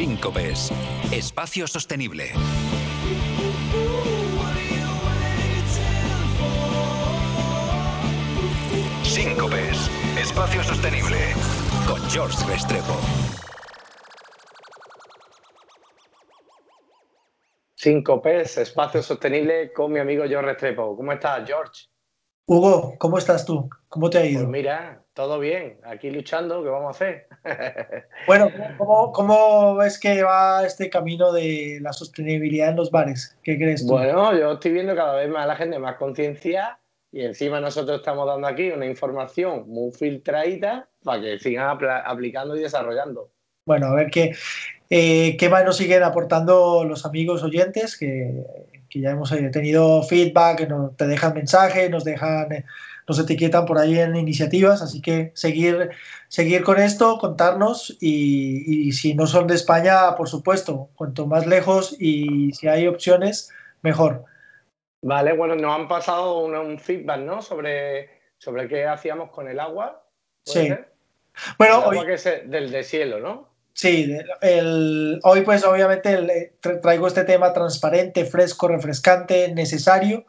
Síncopes. Espacio sostenible. Síncopes. Espacio sostenible. Con George Restrepo. Síncopes. Espacio sostenible con mi amigo George Restrepo. ¿Cómo estás, George? Hugo, ¿cómo estás tú? ¿Cómo te ha ido? Pues mira, todo bien. Aquí luchando, ¿qué vamos a hacer? bueno, ¿cómo, ¿cómo, ves que va este camino de la sostenibilidad en los bares? ¿Qué crees tú? Bueno, yo estoy viendo cada vez más a la gente más conciencia y encima nosotros estamos dando aquí una información muy filtradita para que sigan aplicando y desarrollando. Bueno, a ver qué, eh, qué más nos siguen aportando los amigos oyentes, que, que ya hemos eh, tenido feedback, que nos, te dejan mensajes, nos dejan, eh, nos etiquetan por ahí en iniciativas, así que seguir, seguir con esto, contarnos y, y si no son de España, por supuesto, cuanto más lejos y si hay opciones, mejor. Vale, bueno, nos han pasado un, feedback, ¿no? Sobre, sobre qué hacíamos con el agua. Sí. Bueno, el agua que es del deshielo, ¿no? Sí, el, hoy pues obviamente traigo este tema transparente, fresco, refrescante, necesario,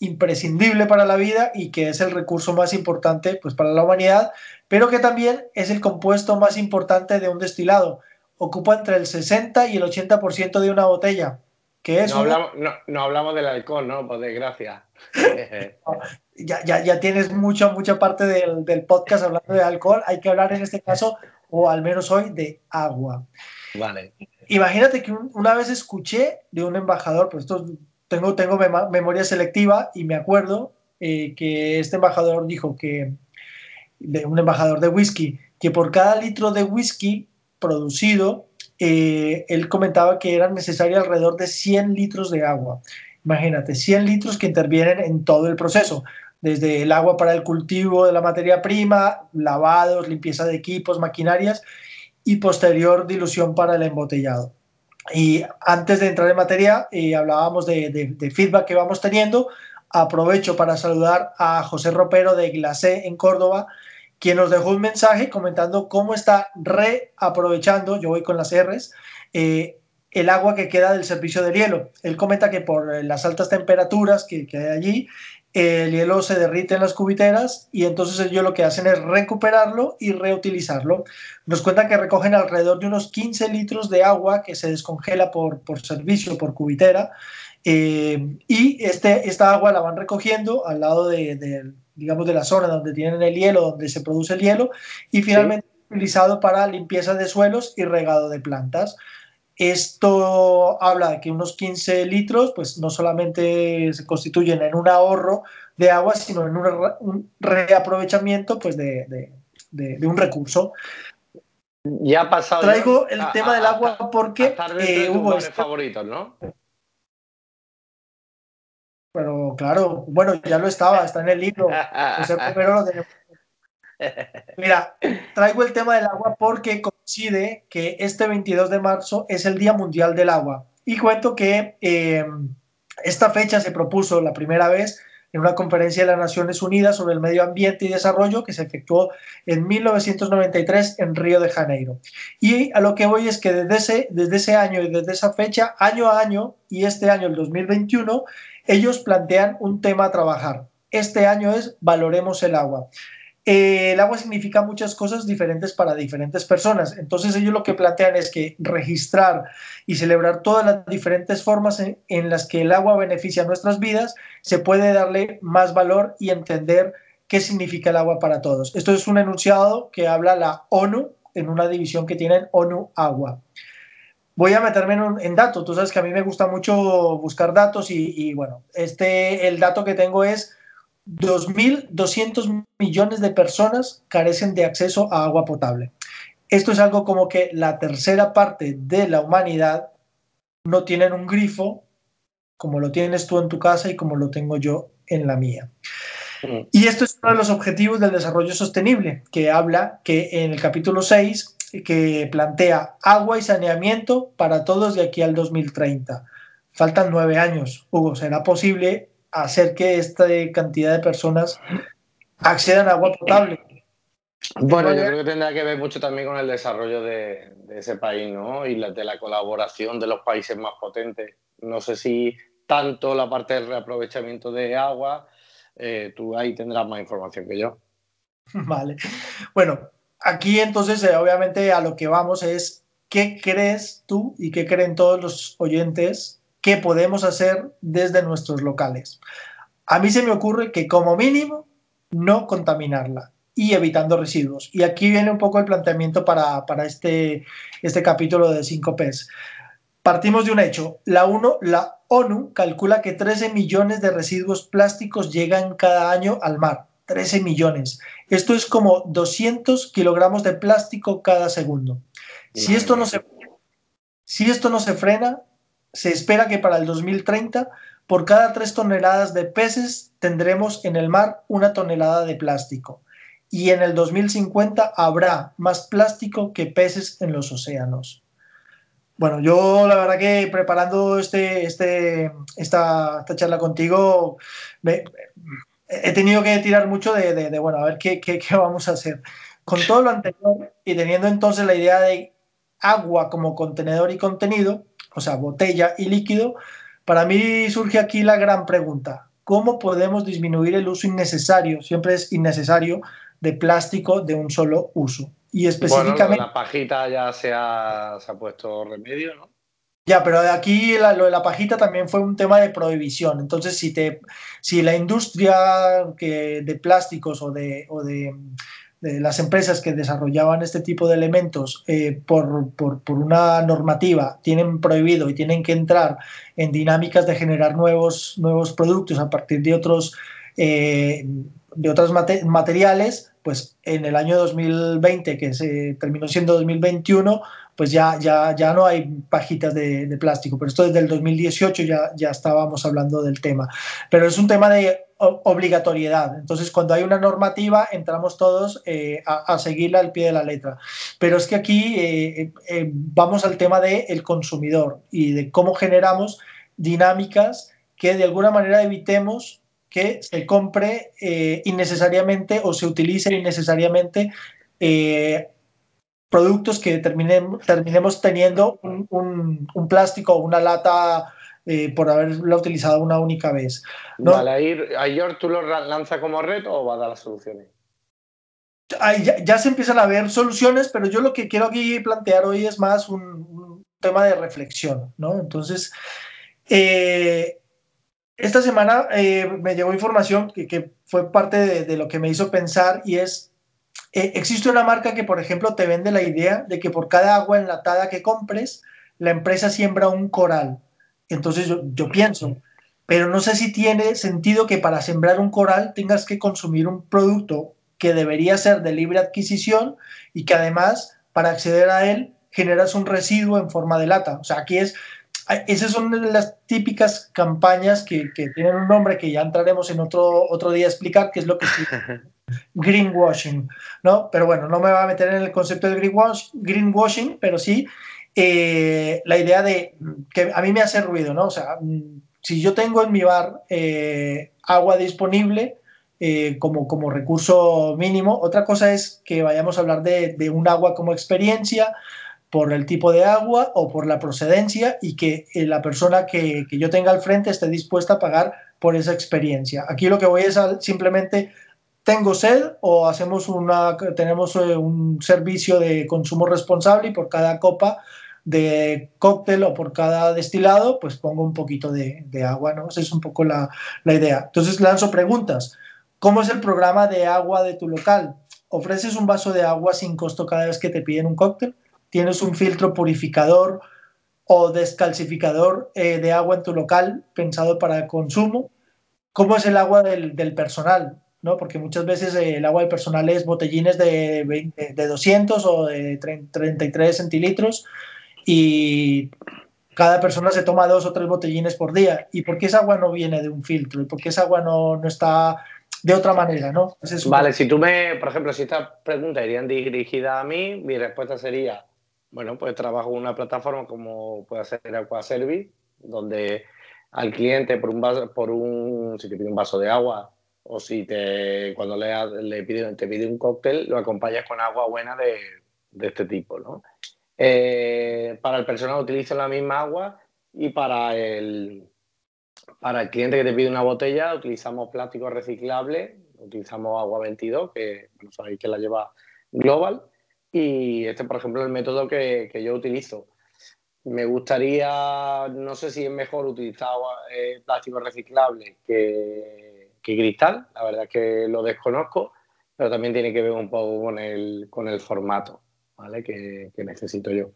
imprescindible para la vida y que es el recurso más importante pues para la humanidad, pero que también es el compuesto más importante de un destilado. Ocupa entre el 60 y el 80% de una botella. Que es no, hablamos, no, hablamos del alcohol, ¿no? Por desgracia. ya, ya, ya, tienes mucha, mucha parte del, del podcast hablando de alcohol. Hay que hablar en este caso o al menos hoy de agua. Vale. Imagínate que una vez escuché de un embajador, pues esto tengo, tengo memoria selectiva y me acuerdo eh, que este embajador dijo que, un embajador de whisky, que por cada litro de whisky producido, eh, él comentaba que eran necesarios alrededor de 100 litros de agua. Imagínate, 100 litros que intervienen en todo el proceso desde el agua para el cultivo de la materia prima, lavados, limpieza de equipos, maquinarias y posterior dilución para el embotellado. Y antes de entrar en materia, eh, hablábamos de, feedback que vamos teniendo. Aprovecho para saludar a José Ropero de Glacé en Córdoba, quien nos dejó un mensaje comentando cómo está reaprovechando, yo voy con las R's, eh, el agua que queda del servicio del hielo. Él comenta que por las altas temperaturas que, que hay allí, el hielo se derrite en las cubiteras y entonces ellos lo que hacen es recuperarlo y reutilizarlo. Nos cuentan que recogen alrededor de unos 15 litros de agua que se descongela por, por servicio, por cubitera, eh, y este, esta agua la van recogiendo al lado de, digamos, de la zona donde tienen el hielo, donde se produce el hielo, y finalmente utilizado para limpieza de suelos y regado de plantas. Esto habla de que unos 15 litros, pues no solamente se constituyen en un ahorro de agua, sino en un, reaprovechamiento pues, de, un recurso. Ya ha pasado. Traigo el tema del agua porque eh, hubo este... favoritos, ¿no? Pero claro, bueno, ya lo estaba, está en el libro. lo Mira, traigo el tema del agua porque coincide que este 22 de marzo es el Día Mundial del Agua. Y cuento que eh, esta fecha se propuso la primera vez en una conferencia de las Naciones Unidas sobre el medio ambiente y desarrollo que se efectuó en 1993 en Río de Janeiro. Y a lo que voy es que desde ese, desde ese año y desde esa fecha, año a año, y este año, el 2021, ellos plantean un tema a trabajar. Este año es Valoremos el agua. Eh, el agua significa muchas cosas diferentes para diferentes personas. Entonces ellos lo que plantean es que registrar y celebrar todas las diferentes formas en, las que el agua beneficia nuestras vidas, se puede darle más valor y entender qué significa el agua para todos. Esto es un enunciado que habla la ONU en una división que tienen ONU Agua. Voy a meterme en, datos. Tú sabes que a mí me gusta mucho buscar datos y, y bueno, este, el dato que tengo es 2.200 millones de personas carecen de acceso a agua potable. Esto es algo como que la tercera parte de la humanidad no tienen un grifo como lo tienes tú en tu casa y como lo tengo yo en la mía. Y esto es uno de los objetivos del desarrollo sostenible, que habla que en el capítulo 6, que plantea agua y saneamiento para todos de aquí al 2030. Faltan nueve años. Hugo, ¿será posible hacer que esta cantidad de personas accedan a agua potable. Bueno, yo creo que tendrá que ver mucho también con el desarrollo de, ese país, ¿no? Y la, de la colaboración de los países más potentes. No sé si tanto la parte del reaprovechamiento de agua, eh, tú ahí tendrás más información que yo. Vale. Bueno, aquí entonces, eh, obviamente, a lo que vamos es, ¿qué crees tú y qué creen todos los oyentes que podemos hacer desde nuestros locales? A mí se me ocurre que como mínimo no contaminarla y evitando residuos. Y aquí viene un poco el planteamiento para, este, este capítulo de 5 Ps. Partimos de un hecho. La, uno, la ONU calcula que 13 millones de residuos plásticos llegan cada año al mar. 13 millones. Esto es como 200 kilogramos de plástico cada segundo. Si esto, no se, si esto no se frena, se espera que para el 2030, por cada 3 toneladas de peces, tendremos en el mar una tonelada de plástico. Y en el 2050 habrá más plástico que peces en los océanos. Bueno, yo la verdad que preparando este, este, esta, esta charla contigo, he tenido que tirar mucho de, bueno, a ver qué, qué, vamos a hacer. Con todo lo anterior y teniendo entonces la idea de agua como contenedor y contenido, o sea, botella y líquido, para mí surge aquí la gran pregunta. ¿Cómo podemos disminuir el uso innecesario, siempre es innecesario, de plástico de un solo uso? Y específicamente... la pajita ya se ha, se ha puesto remedio, ¿no? Ya, pero aquí lo de la pajita también fue un tema de prohibición. Entonces, si, te, si la industria que, de plásticos o, de, o de, las empresas que desarrollaban este tipo de elementos eh, por, por, por, una normativa tienen prohibido y tienen que entrar en dinámicas de generar nuevos, nuevos productos a partir de otros, eh, de otros materiales, pues en el año 2020, que se terminó siendo 2021, pues ya, ya, ya no hay pajitas de, plástico, pero esto desde el 2018 ya, ya estábamos hablando del tema. Pero es un tema de obligatoriedad. Entonces, cuando hay una normativa, entramos todos eh, a, seguirla al pie de la letra. Pero es que aquí eh, eh, vamos al tema del consumidor y de cómo generamos dinámicas que de alguna manera evitemos que se compre innecesariamente o se utilice innecesariamente productos que terminemos, terminemos teniendo un, plástico o una lata eh, por haberla utilizado una única vez. ¿no? Vale, ¿a tú lo lanza como reto o va a dar las soluciones? ya, se empiezan a ver soluciones, pero yo lo que quiero aquí plantear hoy es más un, tema de reflexión, ¿no? Entonces, eh, esta semana eh, me llegó información que, fue parte de, de, lo que me hizo pensar y es eh, existe una marca que, por ejemplo, te vende la idea de que por cada agua enlatada que compres, la empresa siembra un coral. Entonces yo, pienso, pero no sé si tiene sentido que para sembrar un coral tengas que consumir un producto que debería ser de libre adquisición y que además, para acceder a él, generas un residuo en forma de lata. O sea, aquí es, esas son las típicas campañas que, que, tienen un nombre que ya entraremos en otro, otro día a explicar, qué es lo que greenwashing, ¿no? Pero bueno, no me va a meter en el concepto del greenwashing, pero sí eh, la idea de que a mí me hace ruido, ¿no? O sea, mm, si yo tengo en mi bar eh, agua disponible eh, como, como recurso mínimo, otra cosa es que vayamos a hablar de, un agua como experiencia por el tipo de agua o por la procedencia y que la persona que, que yo tenga al frente esté dispuesta a pagar por esa experiencia. Aquí lo que voy es simplemente tengo sed o hacemos una, tenemos eh, un servicio de consumo responsable y por cada copa de cóctel o por cada destilado, pues pongo un poquito de, agua, ¿no? Esa es un poco la, la, idea. Entonces lanzo preguntas. ¿Cómo es el programa de agua de tu local? ¿Ofreces un vaso de agua sin costo cada vez que te piden un cóctel? ¿Tienes un filtro purificador o descalcificador eh, de agua en tu local pensado para consumo? ¿Cómo es el agua del, del personal? ¿no? Porque muchas veces eh, el agua del personal es botellines de, de 200 o de 33 centilitros y cada persona se toma dos o tres botellines por día. ¿Y por qué esa agua no viene de un filtro? ¿Y por qué esa agua no, no está de otra manera, ¿no? Vale, si tú me, por ejemplo, si esta pregunta irían dirigida a mí, mi respuesta sería, bueno, pues trabajo en una plataforma como puede ser Aquaservice, donde al cliente por un vaso, por un, si te pide un vaso de agua, o si te, cuando le, le pide, te pide un cóctel, lo acompañas con agua buena de, de este tipo, ¿no? Eh, para el personal utilizo la misma agua y para el, para el cliente que te pide una botella utilizamos plástico reciclable, utilizamos agua 22, que no sabéis que la lleva Global, y este, por ejemplo, el método que, que, yo utilizo. Me gustaría, no sé si es mejor utilizar eh, plástico reciclable que, que, cristal, la verdad es que lo desconozco, pero también tiene que ver un poco con el, con el formato ¿vale? que, que necesito yo.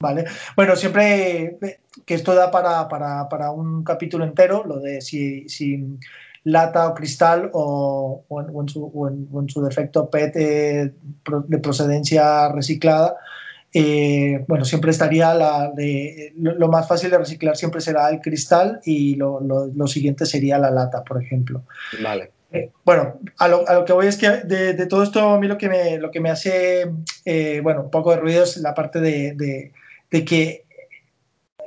Vale. Bueno, siempre que esto da para, para, para, un capítulo entero, lo de si, si lata o cristal o, o, en, su, o, en, o, en, su, defecto PET eh, de procedencia reciclada. Eh, bueno, siempre estaría la de, lo, lo, más fácil de reciclar siempre será el cristal y lo, lo, lo siguiente sería la lata, por ejemplo. Vale. Eh, bueno, a lo, que voy es que de, todo esto a mí lo que me, lo que me hace, eh, bueno, un poco de ruido es la parte de, de, que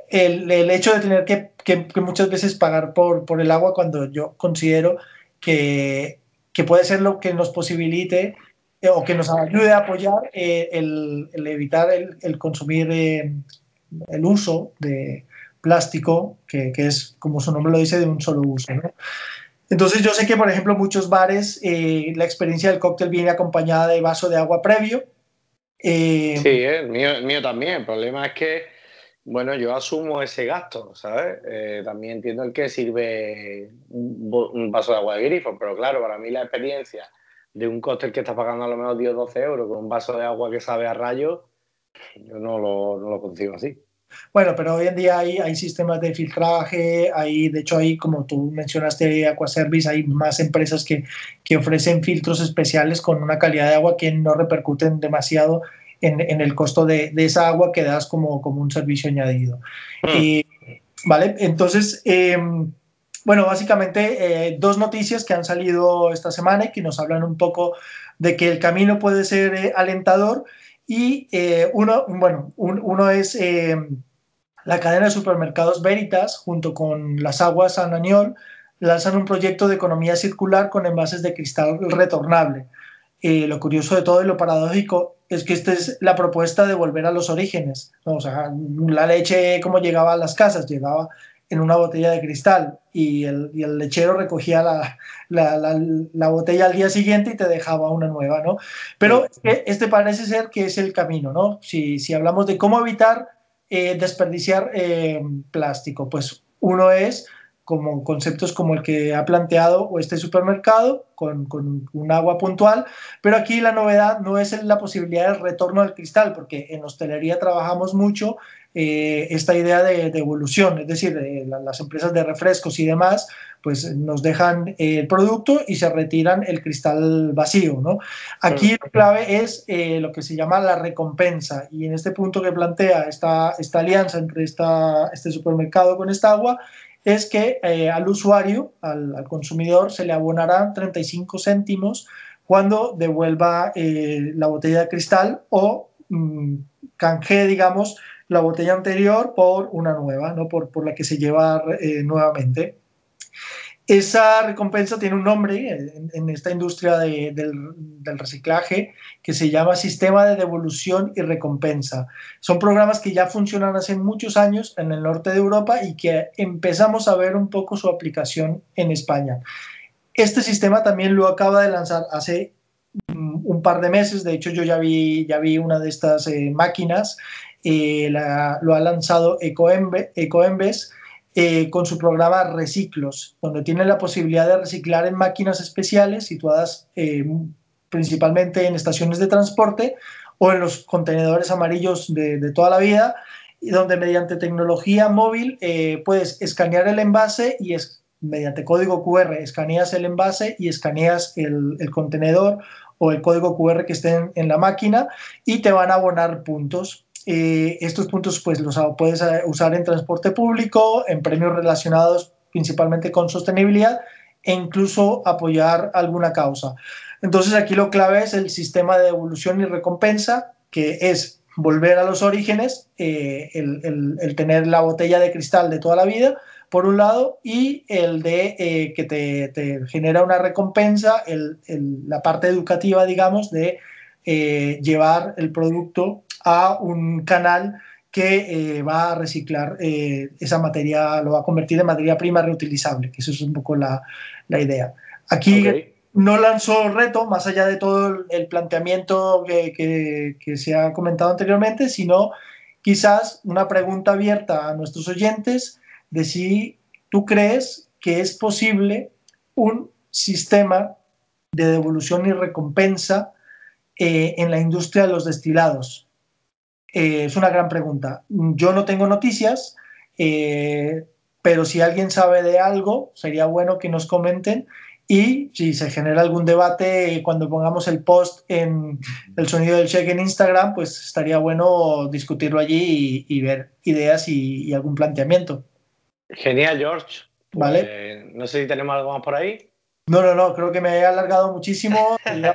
el, el, hecho de tener que, que, muchas veces pagar por, por el agua cuando yo considero que, que puede ser lo que nos posibilite eh, o que nos ayude a apoyar el, el, evitar el, el consumir el uso de plástico, que, que, es, como su nombre lo dice, de un solo uso. ¿no? Entonces yo sé que, por ejemplo, muchos bares, eh, la experiencia del cóctel viene acompañada de vaso de agua previo. Eh, sí, el mío, el mío también. El problema es que, bueno, yo asumo ese gasto, ¿sabes? Eh, también entiendo el que sirve un, vaso de agua de grifo, pero claro, para mí la experiencia de un cóctel que está pagando a lo menos 10 o 12 euros con un vaso de agua que sabe a rayo, yo no lo, no lo consigo así. Bueno, pero hoy en día hay, hay sistemas de filtraje, hay, de hecho, hay, como tú mencionaste, Aquaservice, hay más empresas que, que ofrecen filtros especiales con una calidad de agua que no repercuten demasiado en, en el costo de, de, esa agua que das como, como un servicio añadido. Mm. Y, vale, entonces, eh, bueno, básicamente eh, dos noticias que han salido esta semana y que nos hablan un poco de que el camino puede ser eh, alentador y eh, uno, bueno, un, uno es eh, la cadena de supermercados Veritas junto con las aguas San Aniol lanzan un proyecto de economía circular con envases de cristal retornable. Eh, lo curioso de todo y lo paradójico es que esta es la propuesta de volver a los orígenes. O sea, la leche, ¿cómo llegaba a las casas? Llegaba en una botella de cristal y el, y el lechero recogía la, la, la, la, botella al día siguiente y te dejaba una nueva, ¿no? Pero este parece ser que es el camino, ¿no? Si, si hablamos de cómo evitar eh, desperdiciar eh, plástico, pues uno es como conceptos como el que ha planteado este supermercado con, con, un agua puntual, pero aquí la novedad no es la posibilidad del retorno del cristal, porque en hostelería trabajamos mucho eh, esta idea de, de, evolución, es decir, eh, la, las empresas de refrescos y demás, pues nos dejan eh, el producto y se retiran el cristal vacío, ¿no? Aquí la clave es eh, lo que se llama la recompensa y en este punto que plantea esta, esta alianza entre esta, este supermercado con esta agua es que eh, al usuario, al, al, consumidor, se le abonarán 35 céntimos cuando devuelva eh, la botella de cristal o mmm, canje, digamos, la botella anterior por una nueva, ¿no? por, por la que se lleva eh, nuevamente. Esa recompensa tiene un nombre en, en esta industria de, del, del, reciclaje que se llama Sistema de Devolución y Recompensa. Son programas que ya funcionan hace muchos años en el norte de Europa y que empezamos a ver un poco su aplicación en España. Este sistema también lo acaba de lanzar hace un par de meses, de hecho yo ya vi, ya vi una de estas eh, máquinas, eh, la, lo ha lanzado Ecoembes, Ecoembes eh, con su programa Reciclos, donde tiene la posibilidad de reciclar en máquinas especiales situadas eh, principalmente en estaciones de transporte o en los contenedores amarillos de, toda la vida, donde mediante tecnología móvil eh, puedes escanear el envase y es, mediante código QR escaneas el envase y escaneas el, el contenedor o el código QR que esté en, la máquina y te van a abonar puntos eh, estos puntos pues los puedes eh, usar en transporte público, en premios relacionados principalmente con sostenibilidad e incluso apoyar alguna causa. Entonces aquí lo clave es el sistema de devolución y recompensa, que es volver a los orígenes, eh, el, el, tener la botella de cristal de toda la vida por un lado, y el de eh, que te, genera una recompensa, la parte educativa, digamos, de eh, llevar el producto a un canal que va a reciclar esa materia, lo va a convertir en materia prima reutilizable, que eso es un poco la, idea. Aquí no lanzó reto, más allá de todo el planteamiento que, se ha comentado anteriormente, sino quizás una pregunta abierta a nuestros oyentes de si tú crees que es posible un sistema de devolución y recompensa eh, en la industria de los destilados. Eh, es una gran pregunta. Yo no tengo noticias, eh, pero si alguien sabe de algo, sería bueno que nos comenten y si se genera algún debate cuando pongamos el post en el sonido del check en Instagram, pues estaría bueno discutirlo allí y, ver ideas y, algún planteamiento. Genial, George. vale. Pues, no sé si tenemos algo más por ahí. No, no, no, creo que me he alargado muchísimo el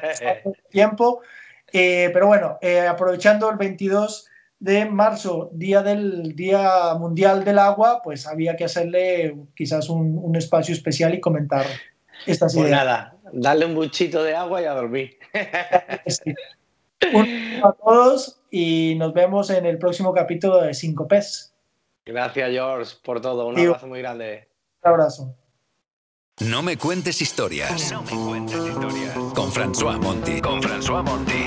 tiempo. Eh, pero bueno, eh, aprovechando el 22 de marzo, día del Día Mundial del Agua, pues había que hacerle quizás un, un espacio especial y comentar pues nada, darle un buchito de agua y a dormir. Un saludo a todos y nos vemos en el próximo capítulo de 5 Pes. Gracias, George, por todo. Un abrazo muy grande. Un abrazo. No me cuentes historias. No me cuentes historias. Con François Monti. Con François Monti.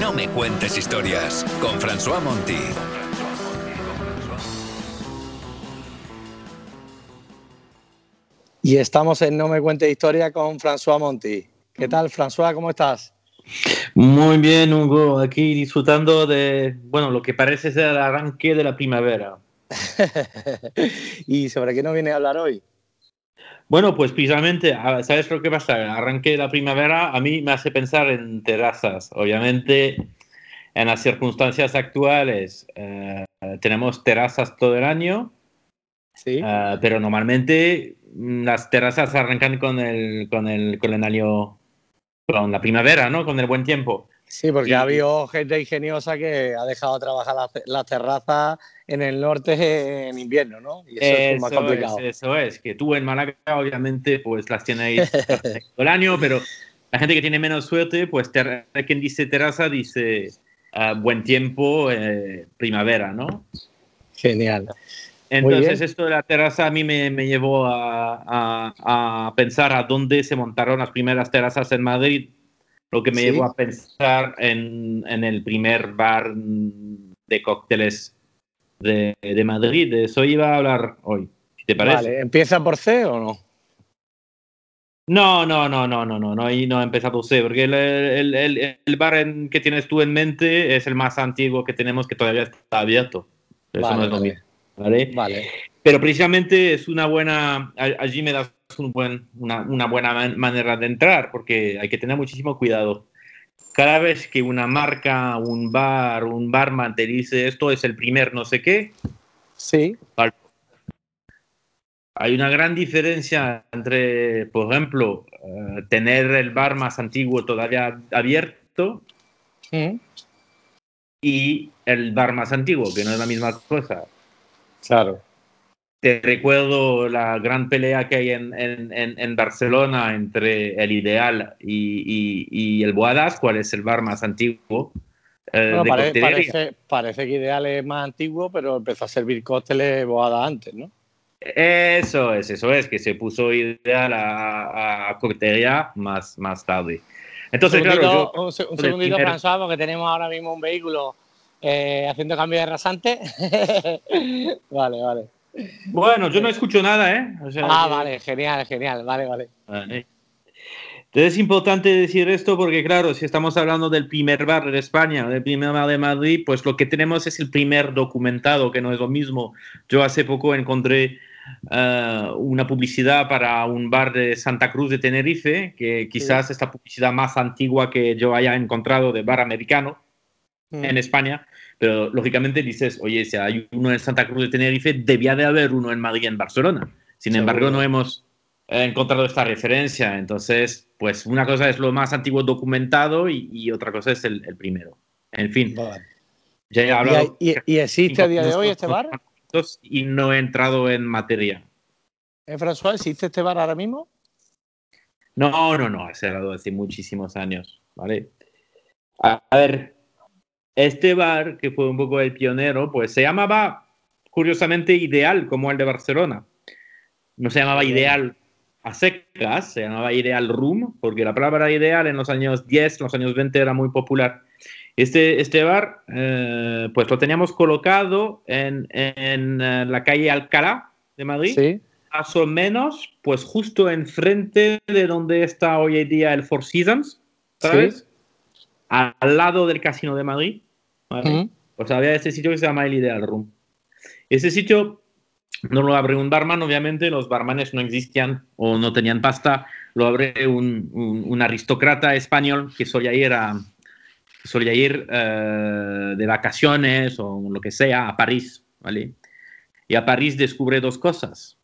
No me cuentes historias con François Monti. Y estamos en No me cuentes historia con François Monti. ¿Qué tal, François? ¿Cómo estás? Muy bien, Hugo. Aquí disfrutando de, bueno, lo que parece ser el arranque de la primavera. ¿Y sobre qué nos viene a hablar hoy? Bueno, pues precisamente, ¿sabes lo que pasa? Arranque de la primavera a mí me hace pensar en terrazas. Obviamente, en las circunstancias actuales eh, tenemos terrazas todo el año, sí. Eh, pero normalmente las terrazas arrancan con el, con el, con el año, con la primavera, ¿no? Con el buen tiempo. Sí, porque ha habido gente ingeniosa que ha dejado trabajar las, terrazas en el norte en invierno, ¿no? Y eso, es más complicado. eso es, que tú en Málaga obviamente pues las tienes todo el año, pero la gente que tiene menos suerte, pues quien dice terraza dice ah, buen tiempo, eh, primavera, ¿no? Genial. Entonces esto de la terraza a mí me, llevó a, a, pensar a dónde se montaron las primeras terrazas en Madrid lo que me llevó a pensar en, en, el primer bar de cócteles de, de, Madrid. De eso iba a hablar hoy. ¿Te parece? Vale, ¿empieza por C o no? No, no, no, no, no, no, no, ahí no ha empezado C, porque el, el, el, el bar en, que tienes tú en mente es el más antiguo que tenemos que todavía está abierto. Eso no es lo mismo. ¿Vale? Vale. Pero precisamente es una buena, allí me das un buen, una, una, buena manera de entrar, porque hay que tener muchísimo cuidado. Cada vez que una marca, un bar, un barman te dice esto es el primer no sé qué, sí. hay una gran diferencia entre, por ejemplo, eh, tener el bar más antiguo todavía abierto mm. y el bar más antiguo, que no es la misma cosa. Claro. Te recuerdo la gran pelea que hay en, en, en Barcelona entre el Ideal y, y, el Boadas, cuál es el bar más antiguo. Eh, parece, parece, que Ideal es más antiguo, pero empezó a servir cócteles Boadas antes, ¿no? Eso es, eso es, que se puso Ideal a, a coctelería más, más tarde. Entonces, un segundito, claro, yo, un, segundito, François, porque tenemos ahora mismo un vehículo eh, haciendo cambio de rasante. vale, vale. Bueno, yo no escucho nada, ¿eh? ah, vale, genial, genial, vale, vale. Entonces es importante decir esto porque, claro, si estamos hablando del primer bar de España, del primer bar de Madrid, pues lo que tenemos es el primer documentado, que no es lo mismo. Yo hace poco encontré eh, una publicidad para un bar de Santa Cruz de Tenerife, que quizás es la publicidad más antigua que yo haya encontrado de bar americano mm. en España. Pero lógicamente dices, oye, si hay uno en Santa Cruz de Tenerife, debía de haber uno en Madrid y en Barcelona. Sin embargo, no hemos, he encontrado esta referencia. Entonces, pues una cosa es lo más antiguo documentado y, otra cosa es el, primero. En fin. Ya he hablado ¿Y, existe a día de hoy este bar? Y no he entrado en materia. ¿En François existe este bar ahora mismo? No, no, no, ha cerrado hace muchísimos años, ¿vale? A, ver, este bar, que fue un poco el pionero, pues se llamaba, curiosamente, Ideal, como el de Barcelona. No se llamaba Ideal a secas, se llamaba Ideal Room, porque la palabra ideal en los años 10, los años 20 era muy popular. Este, este bar, eh, pues lo teníamos colocado en, en, eh, la calle Alcalá de Madrid. Sí más o menos, pues justo enfrente de donde está hoy en día el Four Seasons, ¿sabes? Al lado del Casino de Madrid. Pues había este sitio que se llama el Ideal Room. Ese sitio no lo abre un barman, obviamente, los barmanes no existían o no tenían pasta, lo abre un, un, aristócrata español que solía ir, a, solía ir eh, de vacaciones o lo que sea a París, ¿vale? Y a París descubre dos cosas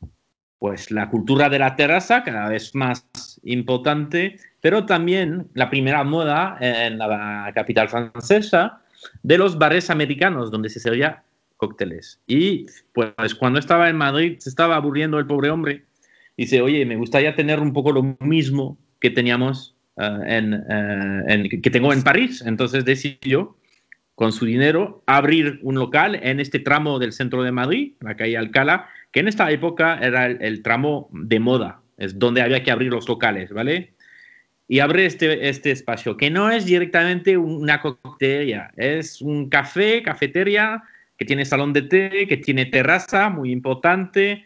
pues la cultura de la terraza cada vez más importante, pero también la primera moda en la capital francesa de los bares americanos donde se servía cócteles. Y pues cuando estaba en Madrid se estaba aburriendo el pobre hombre. Dice, oye, me gustaría tener un poco lo mismo que teníamos eh, eh, en, que tengo en París. Entonces decidió con su dinero abrir un local en este tramo del centro de Madrid, la calle Alcalá, que en esta época era el, tramo de moda, es donde había que abrir los locales, ¿vale? Y abre este, este espacio, que no es directamente una coctelería, es un café, cafetería, que tiene salón de té, que tiene terraza, muy importante,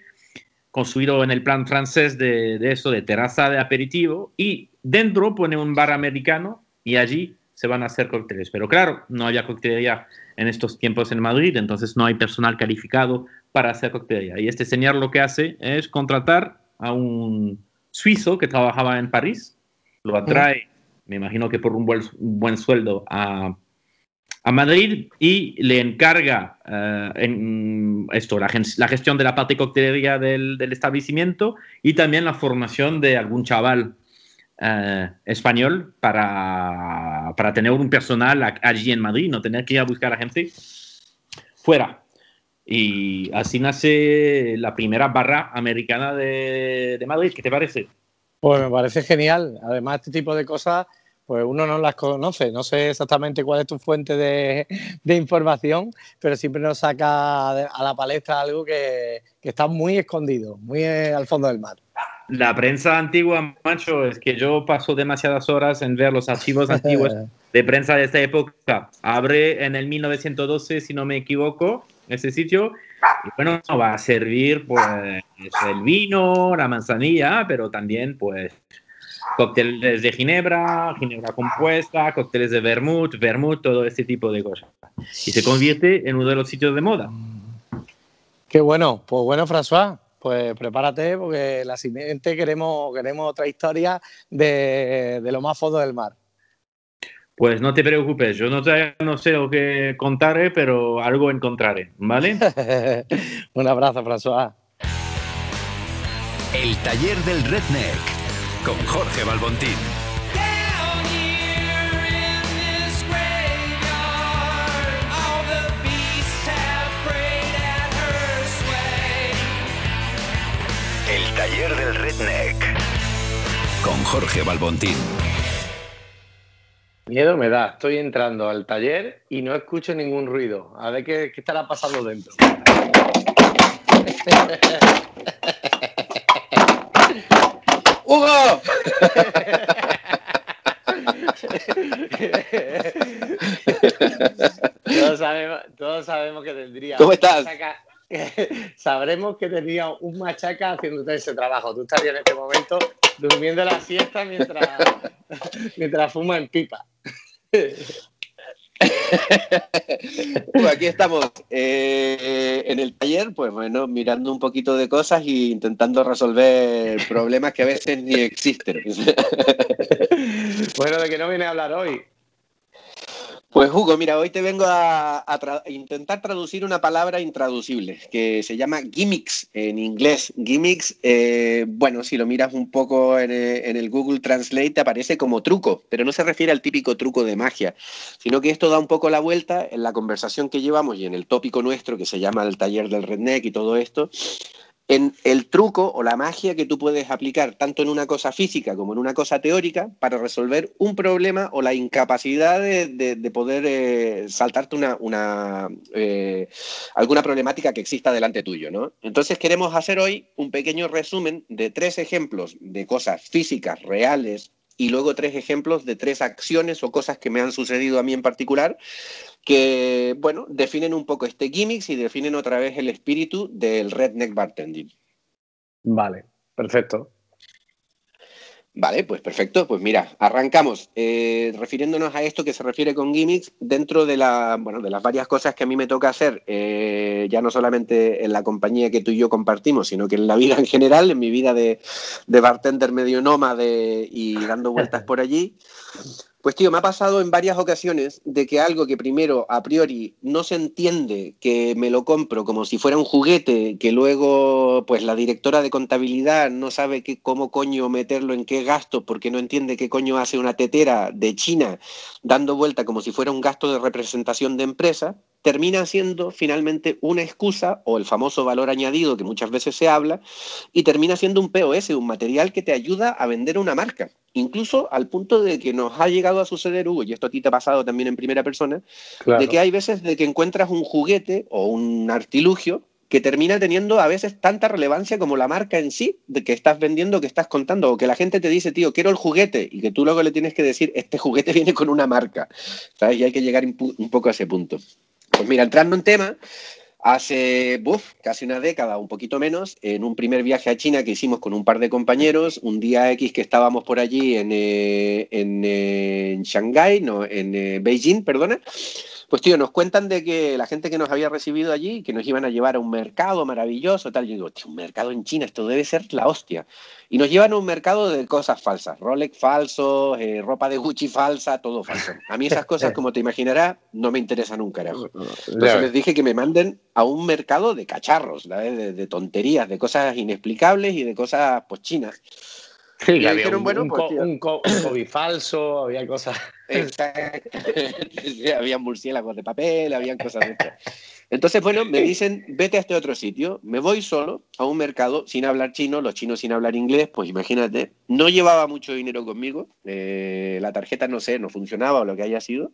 construido en el plan francés de, de eso, de terraza de aperitivo, y dentro pone un bar americano y allí se van a hacer cócteles. Pero claro, no había coctelería en estos tiempos en Madrid, entonces no hay personal calificado para hacer coctelería. Y este señor lo que hace es contratar a un suizo que trabajaba en París, lo atrae, me imagino que por un buen, buen sueldo, a, a, Madrid y le encarga eh, en esto, la, la, gestión de la parte coctelería del, del, establecimiento y también la formación de algún chaval eh, español para, para, tener un personal allí en Madrid, no tener que ir a buscar a gente fuera. Y así nace la primera barra americana de, de Madrid. ¿Qué te parece? Pues me parece genial. Además, este tipo de cosas pues uno no las conoce. No sé exactamente cuál es tu fuente de, de información, pero siempre nos saca a la palestra algo que, que, está muy escondido, muy al fondo del mar. La prensa antigua, macho, es que yo paso demasiadas horas en ver los archivos antiguos de prensa de esta época. Abre en el 1912, si no me equivoco, ese sitio. Y bueno, va a servir pues el vino, la manzanilla, pero también pues cócteles de ginebra, ginebra compuesta, cócteles de vermut, vermut, todo este tipo de cosas. Y se convierte en uno de los sitios de moda. Qué bueno, pues bueno, François, pues prepárate porque la siguiente queremos, queremos otra historia de, de lo más fondo del mar. Pues no te preocupes, yo no, no sé lo que contaré, pero algo encontraré, ¿vale? Un abrazo, François. El taller del Redneck con Jorge Balbontín. El taller del Redneck con Jorge Balbontín. Miedo me da, estoy entrando al taller y no escucho ningún ruido. A ver qué, estará pasando dentro. ¡Hugo! todos, sabemos, todos sabemos que tendría. ¿Cómo estás? sabremos que tenía un machaca haciéndote ese trabajo. Tú estarías en este momento durmiendo la siesta mientras, mientras fuma en pipa. pues aquí estamos eh, en el taller, pues bueno, mirando un poquito de cosas e intentando resolver problemas que a veces ni existen. bueno, ¿de qué no viene a hablar hoy? Pues Hugo, mira, hoy te vengo a, intentar traducir una palabra intraducible que se llama gimmicks en inglés. Gimmicks, eh, bueno, si lo miras un poco en, en, el Google Translate te aparece como truco, pero no se refiere al típico truco de magia, sino que esto da un poco la vuelta en la conversación que llevamos y en el tópico nuestro que se llama el taller del redneck y todo esto en el truco o la magia que tú puedes aplicar tanto en una cosa física como en una cosa teórica para resolver un problema o la incapacidad de, poder eh, saltarte una, eh, alguna problemática que exista delante tuyo. ¿no? Entonces queremos hacer hoy un pequeño resumen de tres ejemplos de cosas físicas reales y luego tres ejemplos de tres acciones o cosas que me han sucedido a mí en particular que, bueno, definen un poco este gimmicks y definen otra vez el espíritu del redneck bartending. Vale, perfecto. Vale, pues perfecto. Pues mira, arrancamos. Eh, refiriéndonos a esto que se refiere con gimmicks, dentro de, la, bueno, de las varias cosas que a mí me toca hacer, eh, ya no solamente en la compañía que tú y yo compartimos, sino que en la vida en general, en mi vida de, de bartender medio nómade y dando vueltas por allí, pues tío, me ha pasado en varias ocasiones de que algo que primero a priori no se entiende, que me lo compro como si fuera un juguete, que luego pues la directora de contabilidad no sabe cómo coño meterlo en qué gasto porque no entiende qué coño hace una tetera de China dando vuelta como si fuera un gasto de representación de empresa, termina siendo finalmente una excusa o el famoso valor añadido que muchas veces se habla y termina siendo un POS, un material que te ayuda a vender una marca, incluso al punto de que nos ha llegado a suceder, Hugo, y esto a ti te ha pasado también en primera persona, de que hay veces de que encuentras un juguete o un artilugio que termina teniendo a veces tanta relevancia como la marca en sí de que estás vendiendo, que estás contando, o que la gente te dice, tío, quiero el juguete, y que tú luego le tienes que decir, este juguete viene con una marca, ¿sabes? Y hay que llegar un poco a ese punto. Pues mira, entrando en tema, hace casi una década, un poquito menos, en un primer viaje a China que hicimos con un par de compañeros, un día X que estábamos por allí en, eh, en, eh, no, en eh, Beijing, perdona, pues tío, nos cuentan de que la gente que nos había recibido allí, que nos iban a llevar a un mercado maravilloso, tal, yo digo, tío, un mercado en China, esto debe ser la hostia. Y nos llevan a un mercado de cosas falsas, Rolex falso, eh, ropa de Gucci falsa, todo falso. A mí esas cosas, como te imaginarás, no me interesan un carajo. Entonces les dije que me manden a un mercado de cacharros, de, de tonterías, de cosas inexplicables y de cosas, pues, chinas. Sí, había un, bueno, pues, un, COVID falso, había cosas. había murciélagos de papel, había cosas de. Entonces, bueno, me dicen, vete a este otro sitio. Me voy solo a un mercado sin hablar chino, los chinos sin hablar inglés, pues imagínate. No llevaba mucho dinero conmigo, eh, la tarjeta no sé, no funcionaba o lo que haya sido.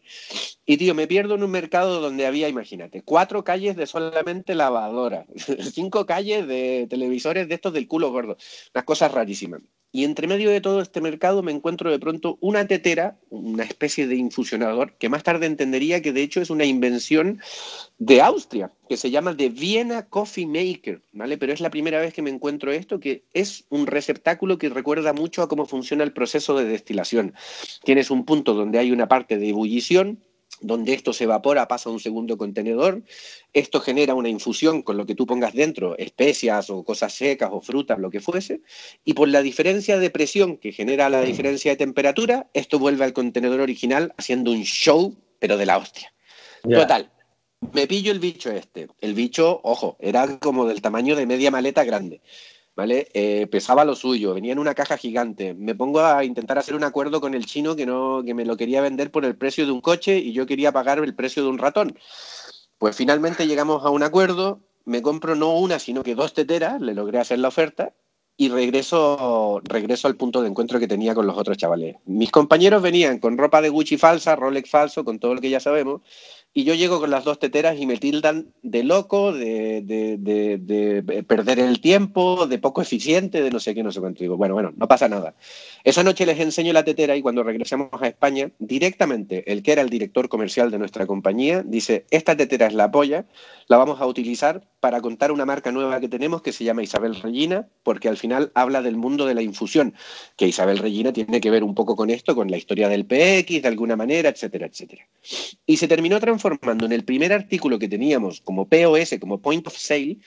Y tío, me pierdo en un mercado donde había, imagínate, cuatro calles de solamente lavadoras, cinco calles de televisores de estos del culo gordo, unas cosas rarísimas. Y entre medio de todo este mercado me encuentro de pronto una tetera, una especie de infusionador, que más tarde entendería que de hecho es una invención de Austria, que se llama The Vienna Coffee Maker, ¿vale? Pero es la primera vez que me encuentro esto, que es un receptáculo que recuerda mucho a cómo funciona el proceso de destilación. Tienes un punto donde hay una parte de ebullición, donde esto se evapora, pasa a un segundo contenedor, esto genera una infusión con lo que tú pongas dentro, especias o cosas secas o frutas, lo que fuese, y por la diferencia de presión que genera la diferencia de temperatura, esto vuelve al contenedor original haciendo un show, pero de la hostia. Total, me pillo el bicho este. El bicho, ojo, era como del tamaño de media maleta grande. Eh, pesaba lo suyo, venía en una caja gigante. Me pongo a intentar hacer un acuerdo con el chino que, no, que me lo quería vender por el precio de un coche y yo quería pagar el precio de un ratón. Pues finalmente llegamos a un acuerdo, me compro no una, sino que dos teteras, le logré hacer la oferta y regreso, regreso al punto de encuentro que tenía con los otros chavales. Mis compañeros venían con ropa de Gucci falsa, Rolex falso, con todo lo que ya sabemos, y yo llego con las dos teteras y me tildan de loco, de, de, perder el tiempo, de poco eficiente, de no sé qué, no sé cuánto. Digo, bueno, bueno, no pasa nada. Esa noche les enseño la tetera y cuando regresamos a España, directamente el que era el director comercial de nuestra compañía dice, esta tetera es la polla, la vamos a utilizar para contar una marca nueva que tenemos que se llama Isabel Regina, porque al final habla del mundo de la infusión, que Isabel Regina tiene que ver un poco con esto, con la historia del PX, de alguna manera, etcétera, etcétera. Y se terminó transformando en el primer artículo que teníamos como POS, como Point of Sale,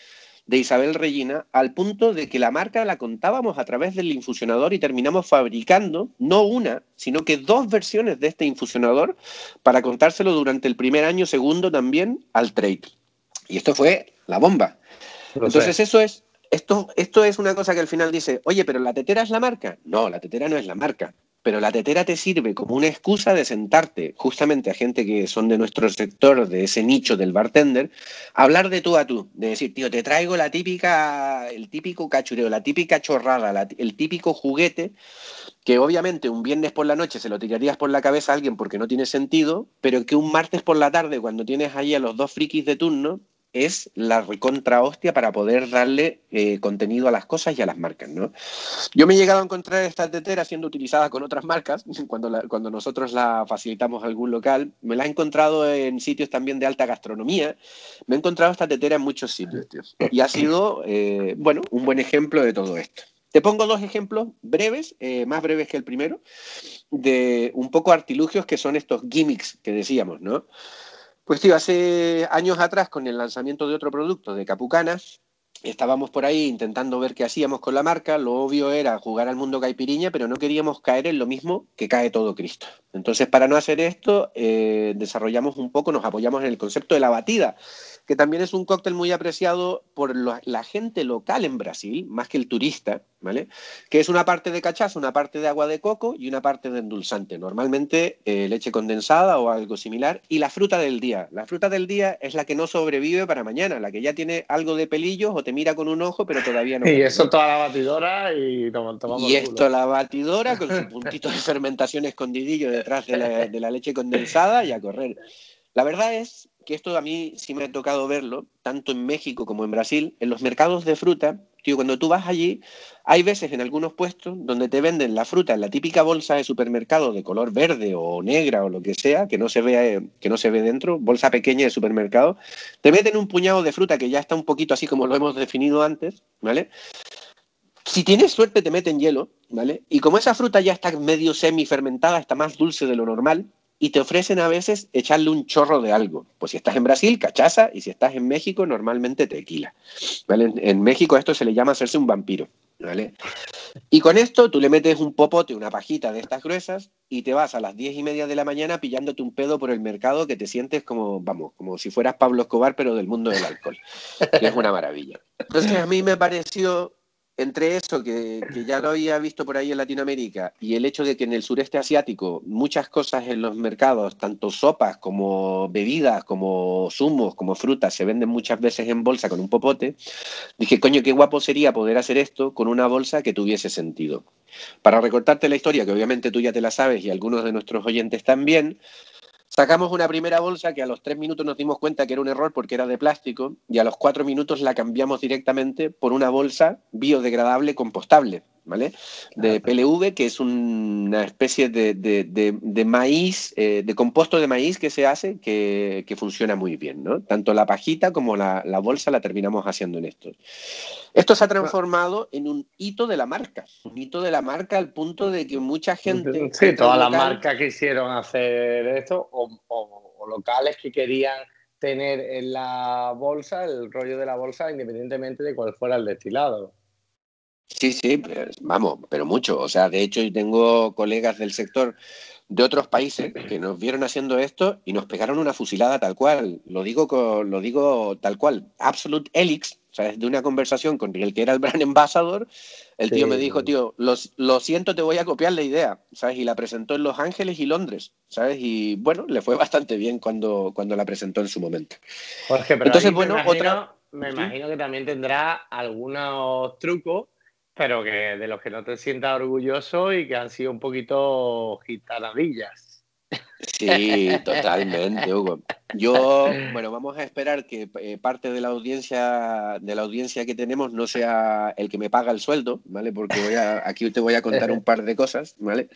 de Isabel Regina al punto de que la marca la contábamos a través del infusionador y terminamos fabricando no una, sino que dos versiones de este infusionador para contárselo durante el primer año, segundo también al trade. Y esto fue la bomba. Entonces eso es, esto, esto es una cosa que al final dice, oye, pero la tetera es la marca. No, la tetera no es la marca pero la tetera te sirve como una excusa de sentarte justamente a gente que son de nuestro sector, de ese nicho del bartender, hablar de tú a tú, de decir, tío, te traigo la típica, el típico cachureo, la típica chorrada, el típico juguete que obviamente un viernes por la noche se lo tirarías por la cabeza a alguien porque no tiene sentido, pero que un martes por la tarde, cuando tienes ahí a los dos frikis de turno, es la recontra hostia para poder darle eh, contenido a las cosas y a las marcas, ¿no? Yo me he llegado a encontrar esta tetera siendo utilizada con otras marcas, cuando, cuando nosotros la facilitamos a algún local, me la he encontrado en sitios también de alta gastronomía, me he encontrado esta tetera en muchos sitios. Y ha sido, eh, bueno, un buen ejemplo de todo esto. Te pongo dos ejemplos breves, eh, más breves que el primero, de un poco artilugios que son estos gimmicks que decíamos, ¿no? Pues tío, hace años atrás, con el lanzamiento de otro producto de Capucanas, estábamos por ahí intentando ver qué hacíamos con la marca. Lo obvio era jugar al mundo caipiriña, pero no queríamos caer en lo mismo que cae todo Cristo. Entonces, para no hacer esto, eh, desarrollamos un poco, nos apoyamos en el concepto de la batida que también es un cóctel muy apreciado por la gente local en Brasil, más que el turista, ¿vale? Que es una parte de cachaza, una parte de agua de coco y una parte de endulzante, normalmente eh, leche condensada o algo similar, y la fruta del día. La fruta del día es la que no sobrevive para mañana, la que ya tiene algo de pelillos o te mira con un ojo, pero todavía no. Y eso toda la batidora y tomamos Y esto la batidora con su puntito de fermentación escondidillo detrás de la, de la leche condensada y a correr. La verdad es que esto a mí sí me ha tocado verlo, tanto en México como en Brasil, en los mercados de fruta, tío, cuando tú vas allí, hay veces en algunos puestos donde te venden la fruta en la típica bolsa de supermercado de color verde o negra o lo que sea, que no se ve, que no se ve dentro, bolsa pequeña de supermercado, te meten un puñado de fruta que ya está un poquito así como lo hemos definido antes, ¿vale? Si tienes suerte te meten hielo, ¿vale? Y como esa fruta ya está medio semi fermentada, está más dulce de lo normal, y te ofrecen a veces echarle un chorro de algo. Pues si estás en Brasil, cachaza, y si estás en México, normalmente tequila. ¿vale? En, México esto se le llama hacerse un vampiro. ¿vale? Y con esto tú le metes un popote, una pajita de estas gruesas, y te vas a las diez y media de la mañana pillándote un pedo por el mercado que te sientes como, vamos, como si fueras Pablo Escobar, pero del mundo del alcohol. que es una maravilla. Entonces a mí me pareció entre eso, que, ya lo había visto por ahí en Latinoamérica, y el hecho de que en el sureste asiático muchas cosas en los mercados, tanto sopas como bebidas, como zumos, como frutas, se venden muchas veces en bolsa con un popote, dije, coño, qué guapo sería poder hacer esto con una bolsa que tuviese sentido. Para recortarte la historia, que obviamente tú ya te la sabes y algunos de nuestros oyentes también, Sacamos una primera bolsa que a los tres minutos nos dimos cuenta que era un error porque era de plástico y a los cuatro minutos la cambiamos directamente por una bolsa biodegradable compostable. ¿Vale? De PLV, que es una especie de, maíz, eh, de composto de maíz que se hace que, funciona muy bien, ¿no? Tanto la pajita como la, bolsa la terminamos haciendo en esto. Esto se ha transformado en un hito de la marca, un hito de la marca al punto de que mucha gente... Sí, todas las marcas quisieron hacer esto o, o locales que querían tener en la bolsa, el rollo de la bolsa, independientemente de cuál fuera el destilado. Sí, sí, pues, vamos, pero mucho. O sea, de hecho, yo tengo colegas del sector de otros países que nos vieron haciendo esto y nos pegaron una fusilada tal cual. Lo digo, lo digo tal cual. Absolute Helix, ¿sabes? De una conversación con el que era el brand ambassador, el tío me dijo, tío, lo, siento, te voy a copiar la idea, ¿sabes? Y la presentó en Los Ángeles y Londres, ¿sabes? Y bueno, le fue bastante bien cuando, cuando la presentó en su momento. Jorge, pero Entonces, bueno, otra... Me imagino que también tendrá algunos trucos pero que de los que no te sientas orgulloso y que han sido un poquito gitanadillas. Sí, totalmente, Hugo. Yo, bueno, vamos a esperar que eh, parte de la audiencia de la audiencia que tenemos no sea el que me paga el sueldo, ¿vale? Porque voy a, aquí te voy a contar un par de cosas, ¿vale?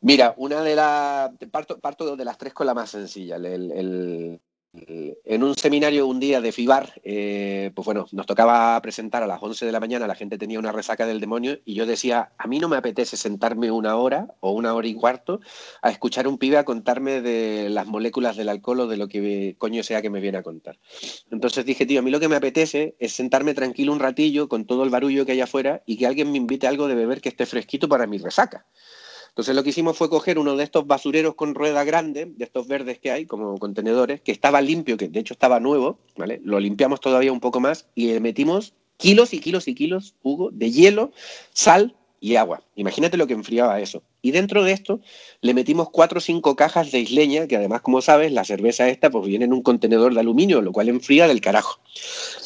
Mira, una de las parto, parto de las tres con la más sencilla. El, en un seminario un día de FIBAR, eh, pues bueno, nos tocaba presentar a las 11 de la mañana, la gente tenía una resaca del demonio y yo decía, a mí no me apetece sentarme una hora o una hora y cuarto a escuchar un pibe a contarme de las moléculas del alcohol o de lo que coño sea que me viene a contar. Entonces dije, tío, a mí lo que me apetece es sentarme tranquilo un ratillo con todo el barullo que hay afuera y que alguien me invite algo de beber que esté fresquito para mi resaca. Entonces lo que hicimos fue coger uno de estos basureros con rueda grande, de estos verdes que hay, como contenedores, que estaba limpio, que de hecho estaba nuevo, ¿vale? Lo limpiamos todavía un poco más y le metimos kilos y kilos y kilos, Hugo, de hielo, sal y agua. Imagínate lo que enfriaba eso. Y dentro de esto le metimos cuatro o cinco cajas de isleña, que además, como sabes, la cerveza esta pues viene en un contenedor de aluminio, lo cual enfría del carajo.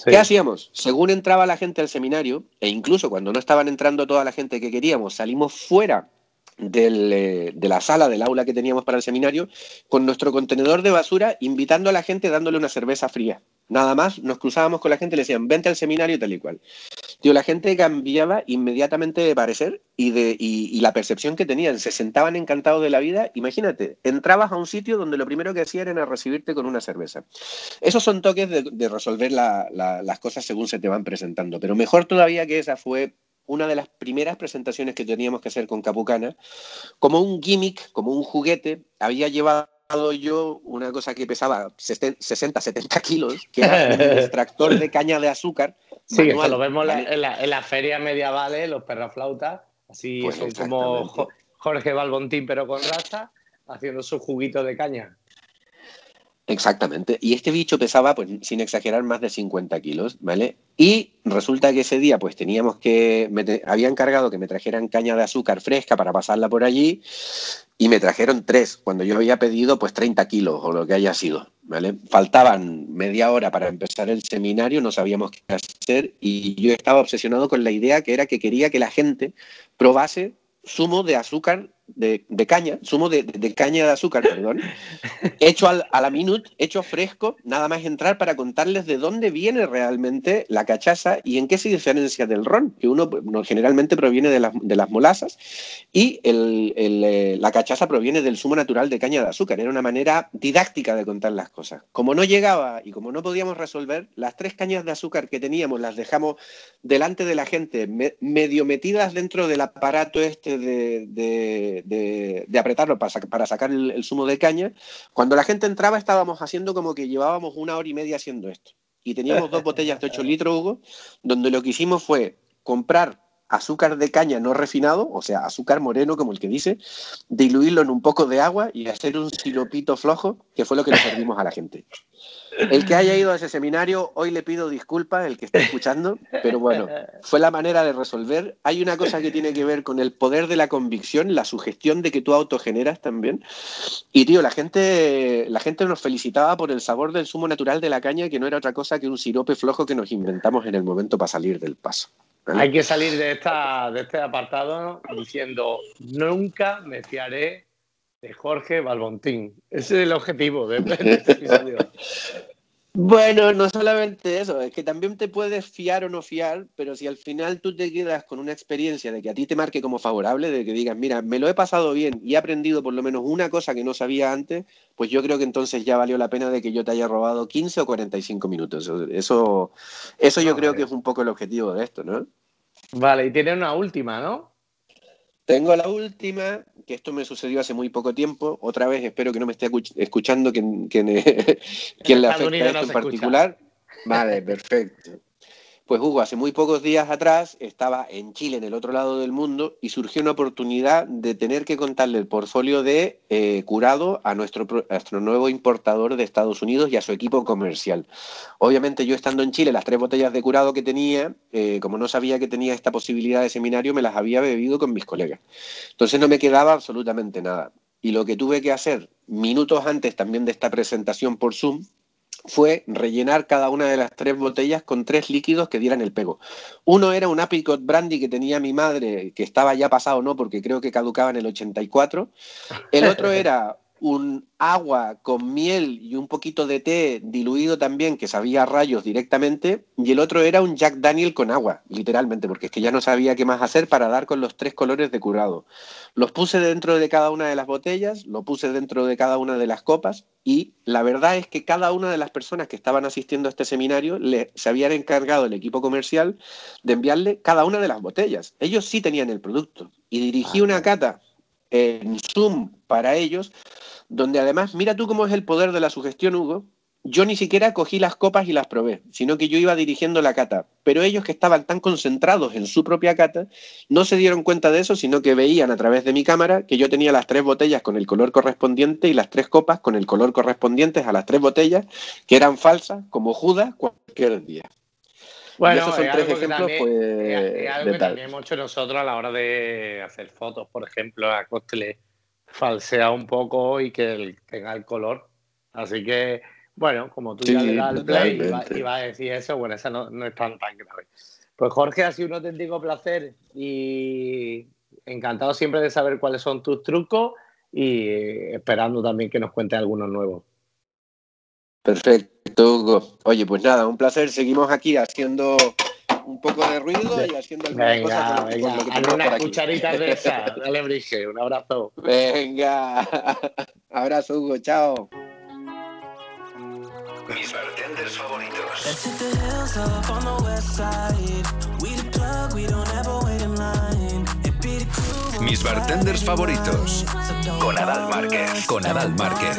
¿Qué hacíamos? Según entraba la gente al seminario, e incluso cuando no estaban entrando toda la gente que queríamos, salimos fuera eh, de la sala del aula que teníamos para el seminario con nuestro contenedor de basura, invitando a la gente dándole una cerveza fría. Nada más, nos cruzábamos con la gente le decían, vente al seminario tal y cual. Tío, la gente cambiaba inmediatamente de parecer y, de, y, la percepción que tenían. Se sentaban encantados de la vida. Imagínate, entrabas a un sitio donde lo primero que hacían era recibirte con una cerveza. Esos son toques de, resolver las cosas según se te van presentando. Pero mejor todavía que esa fue una de las primeras presentaciones que teníamos que hacer con Capucana, como un gimmick, como un juguete, había llevado yo una cosa que pesaba 60, 70 kilos, que era un extractor de caña de azúcar. Sí, lo vemos en, la, en las ferias medievales, los perraflautas, así pues son como Jorge Balbontín, pero con raza, haciendo su juguito de caña. Exactamente. Y este bicho pesaba, pues sin exagerar, más de 50 kilos, ¿vale? Y resulta que ese día, pues teníamos que, me había encargado que me trajeran caña de azúcar fresca para pasarla por allí y me trajeron tres, cuando yo había pedido pues 30 kilos o lo que haya sido, ¿vale? Faltaban media hora para empezar el seminario, no sabíamos qué hacer y yo estaba obsesionado con la idea que era que quería que la gente probase zumo de azúcar de, caña, zumo de, caña de azúcar, perdón, hecho a la minute, hecho fresco, nada más entrar para contarles de dónde viene realmente la cachaza y en qué se diferencia del ron, que uno, generalmente proviene de las, de las molasas y el, eh, la cachaza proviene del zumo natural de caña de azúcar. Era una manera didáctica de contar las cosas. Como no llegaba y como no podíamos resolver, las tres cañas de azúcar que teníamos las dejamos delante de la gente, medio metidas dentro del aparato este de de, apretarlo para, sacar el, zumo de caña. Cuando la gente entraba estábamos haciendo como que llevábamos una hora y media haciendo esto. Y teníamos dos botellas de 8 litros, Hugo, donde lo que hicimos fue comprar azúcar de caña no refinado, o sea, azúcar moreno, como el que dice, diluirlo en un poco de agua y hacer un siropito flojo, que fue lo que le servimos a la gente. El que haya ido a ese seminario, hoy le pido disculpas, el que esté escuchando, pero bueno, fue la manera de resolver. Hay una cosa que tiene que ver con el poder de la convicción, la sugestión de que tú autogeneras también. Y tío, la gente, la gente nos felicitaba por el sabor del zumo natural de la caña, que no era otra cosa que un sirope flojo que nos inventamos en el momento para salir del paso. Hay que salir de, esta, de este apartado diciendo, nunca me fiaré de Jorge Balbontín. Ese es el objetivo de, este episodio. Bueno, no solamente eso, es que también te puedes fiar o no fiar, pero si al final tú te quedas con una experiencia de que a ti te marque como favorable, de que digas, mira, me lo he pasado bien y he aprendido por lo menos una cosa que no sabía antes, pues yo creo que entonces ya valió la pena de que yo te haya robado 15 o 45 minutos. Eso, eso yo creo que es un poco el objetivo de esto, ¿no? Vale, y tiene una última, ¿no? Tengo la última, que esto me sucedió hace muy poco tiempo. Otra vez espero que no me esté escuchando quien, quien, quien le afecta esto en particular. Vale, perfecto. Pues Hugo, hace muy pocos días atrás estaba en Chile, en el otro lado del mundo, y surgió una oportunidad de tener que contarle el portfolio de eh, curado a nuestro, nuestro nuevo importador de Estados Unidos y a su equipo comercial. Obviamente yo estando en Chile, las tres botellas de curado que tenía, eh, como no sabía que tenía esta posibilidad de seminario, me las había bebido con mis colegas. Entonces no me quedaba absolutamente nada. Y lo que tuve que hacer minutos antes también de esta presentación por Zoom fue rellenar cada una de las tres botellas con tres líquidos que dieran el pego. Uno era un apricot brandy que tenía mi madre, que estaba ya pasado, ¿no? Porque creo que caducaba en el 84. El otro era un agua con miel y un poquito de té diluido también, que sabía rayos directamente, y el otro era un Jack Daniel con agua, literalmente, porque es que ya no sabía qué más hacer para dar con los tres colores de curado. Los puse dentro de cada una de las botellas, lo puse dentro de cada una de las copas, y la verdad es que cada una de las personas que estaban asistiendo a este seminario le, se habían encargado el equipo comercial de enviarle cada una de las botellas. Ellos sí tenían el producto. Y dirigí una cata en Zoom para ellos, donde además, mira tú cómo es el poder de la sugestión, Hugo. Yo ni siquiera cogí las copas y las probé, sino que yo iba dirigiendo la cata. Pero ellos que estaban tan concentrados en su propia cata, no se dieron cuenta de eso, sino que veían a través de mi cámara que yo tenía las tres botellas con el color correspondiente y las tres copas con el color correspondiente a las tres botellas, que eran falsas, como Judas cualquier día. Bueno, esos son tres ejemplos, pues. Es, algo que también hemos hecho nosotros a la hora de hacer fotos, por ejemplo, a Costle falsea un poco y que tenga el color. Así que, bueno, como tú ya le das el play y vas a decir eso, bueno, esa no, no es tan, tan grave. Pues Jorge, ha sido un auténtico placer y encantado siempre de saber cuáles son tus trucos y esperando también que nos cuentes algunos nuevos. Perfecto, Hugo. Oye, pues nada, un placer. Seguimos aquí haciendo un poco de ruido y haciendo alguna venga, cosa venga, con una cucharita de esa. Dale, Brige, un abrazo. Venga, abrazo, Hugo, chao. Mis bartenders favoritos. Mis bartenders favoritos. Con Adal Márquez. Con Adal Márquez.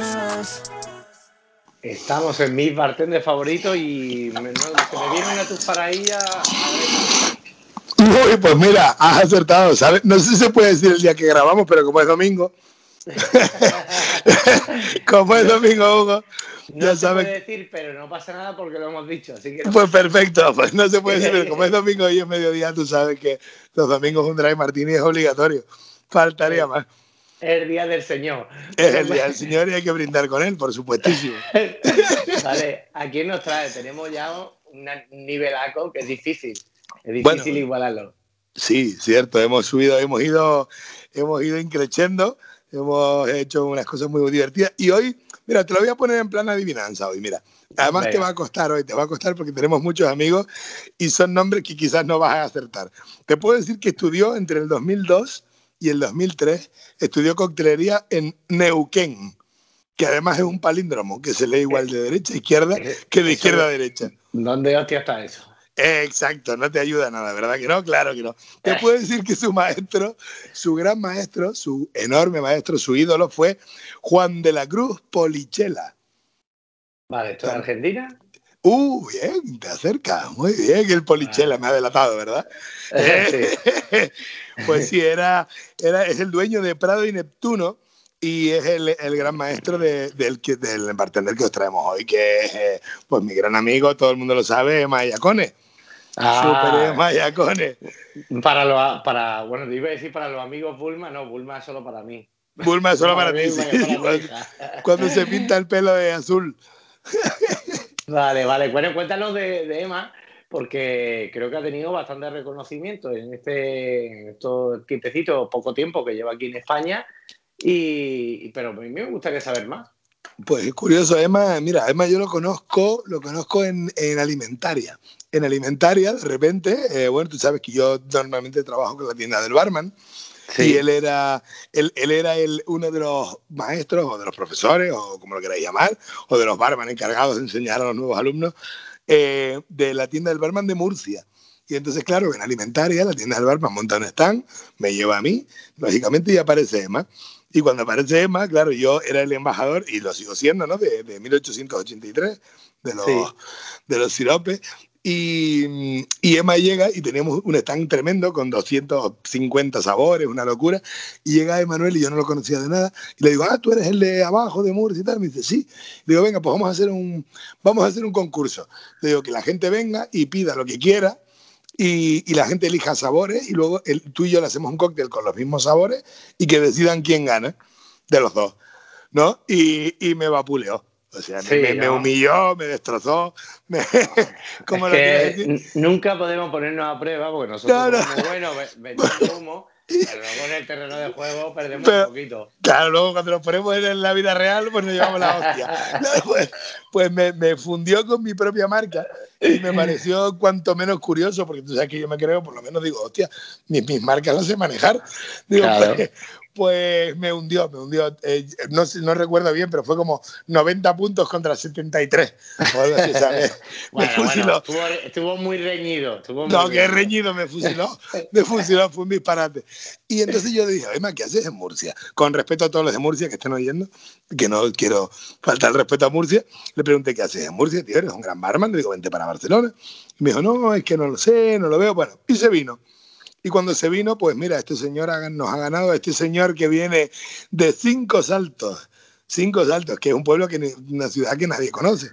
Estamos en mis bartenders favoritos y me, no, se me vienen a tus paraías. Uy, pues mira, has acertado, ¿sabes? No sé si se puede decir el día que grabamos, pero como es domingo. como es domingo, Hugo. No ya se puede decir, pero no pasa nada porque lo hemos dicho. Así que no. Pues perfecto, pues no se puede decir, pero como es domingo y es mediodía, tú sabes que los domingos un Dry Martini es obligatorio. Faltaría más. Es el día del Señor. Es el día del Señor y hay que brindar con él, por supuestísimo. vale, ¿a quién nos trae? Tenemos ya un nivelaco que es difícil. Es difícil bueno, igualarlo. Sí, cierto. Hemos subido, hemos ido, hemos ido increciendo, hemos hecho unas cosas muy divertidas. Y hoy, mira, te lo voy a poner en plan adivinanza hoy, mira. Además Venga. te va a costar hoy, te va a costar porque tenemos muchos amigos y son nombres que quizás no vas a acertar. Te puedo decir que estudió entre el 2002 y el 2003 estudió coctelería en Neuquén, que además es un palíndromo que se lee igual de derecha a izquierda que de izquierda a derecha. ¿Dónde hostia está eso? Exacto, no te ayuda nada, ¿verdad que no? Claro que no. Te puedo decir que su maestro, su gran maestro, su enorme maestro, su ídolo fue Juan de la Cruz Polichela. Vale, ¿esto es Argentina? Uh, bien, te acercas, muy bien, el Polichela me ha delatado, ¿verdad? Sí. pues sí, era, era, es el dueño de Prado y Neptuno y es el, el gran maestro de, del, del bartender que os traemos hoy, que es eh, pues mi gran amigo, todo el mundo lo sabe, Mayacone. Ah, Super Mayacone. Para, lo, para, bueno, iba a decir para los amigos Bulma, no, Bulma es solo para mí. Bulma es solo para, para, mí, sí. para cuando, cuando se pinta el pelo de azul. Vale, vale. Bueno, cuéntanos de, Emma, porque creo que ha tenido bastante reconocimiento en este en estos poco tiempo que lleva aquí en España, y, pero a mí me gustaría saber más. Pues es curioso, Emma, mira, Emma yo lo conozco, lo conozco en, en Alimentaria. En Alimentaria, de repente, eh, bueno, tú sabes que yo normalmente trabajo con la tienda del barman, Sí. Y él era, él, él era el, uno de los maestros o de los profesores, o como lo queráis llamar, o de los barman encargados de enseñar a los nuevos alumnos eh, de la tienda del barman de Murcia. Y entonces, claro, en Alimentaria, la tienda del barman monta un stand, me lleva a mí, lógicamente, y aparece Emma. Y cuando aparece Emma, claro, yo era el embajador, y lo sigo siendo, ¿no? De, de 1883, de los, sí. de los siropes. Y, Emma llega y teníamos un stand tremendo con 250 sabores, una locura. Y llega Emanuel y yo no lo conocía de nada. Y le digo, ah, tú eres el de abajo de Murcia y tal. Me dice, sí. Le digo, venga, pues vamos a hacer un, vamos a hacer un concurso. Le digo, que la gente venga y pida lo que quiera. Y, y la gente elija sabores y luego el, tú y yo le hacemos un cóctel con los mismos sabores y que decidan quién gana de los dos. ¿No? Y, y me vapuleó. O sea, sí, me, ¿no? me, humilló, me destrozó. Me, nunca podemos ponernos a prueba porque nosotros no, somos buenos humo Pero luego en el terreno de juego perdemos un poquito. Claro, luego cuando nos ponemos en la vida real, pues nos llevamos la hostia. pues, pues me, me, fundió con mi propia marca y me pareció cuanto menos curioso, porque tú sabes que yo me creo, por lo menos digo, hostia, mis, mis marcas las sé manejar. Digo, pues, pues me hundió, me hundió. Eh, no, no, recuerdo bien, pero fue como 90 puntos contra 73. me fusiló. estuvo, muy reñido. no, que reñido, me fusiló. Me fusiló, fue un disparate. Y entonces yo dije, Emma, ¿qué haces en Murcia? Con respeto a todos los de Murcia que estén oyendo, que no quiero faltar el respeto a Murcia, le pregunté, ¿qué haces en Murcia, tío? Eres un gran barman. Le digo, vente para Barcelona. Y me dijo, no, es que no lo sé, no lo veo. Bueno, y se vino. Y cuando se vino, pues mira, este señor nos ha ganado, este señor que viene de cinco saltos, cinco saltos, que es un pueblo, que una ciudad que nadie conoce,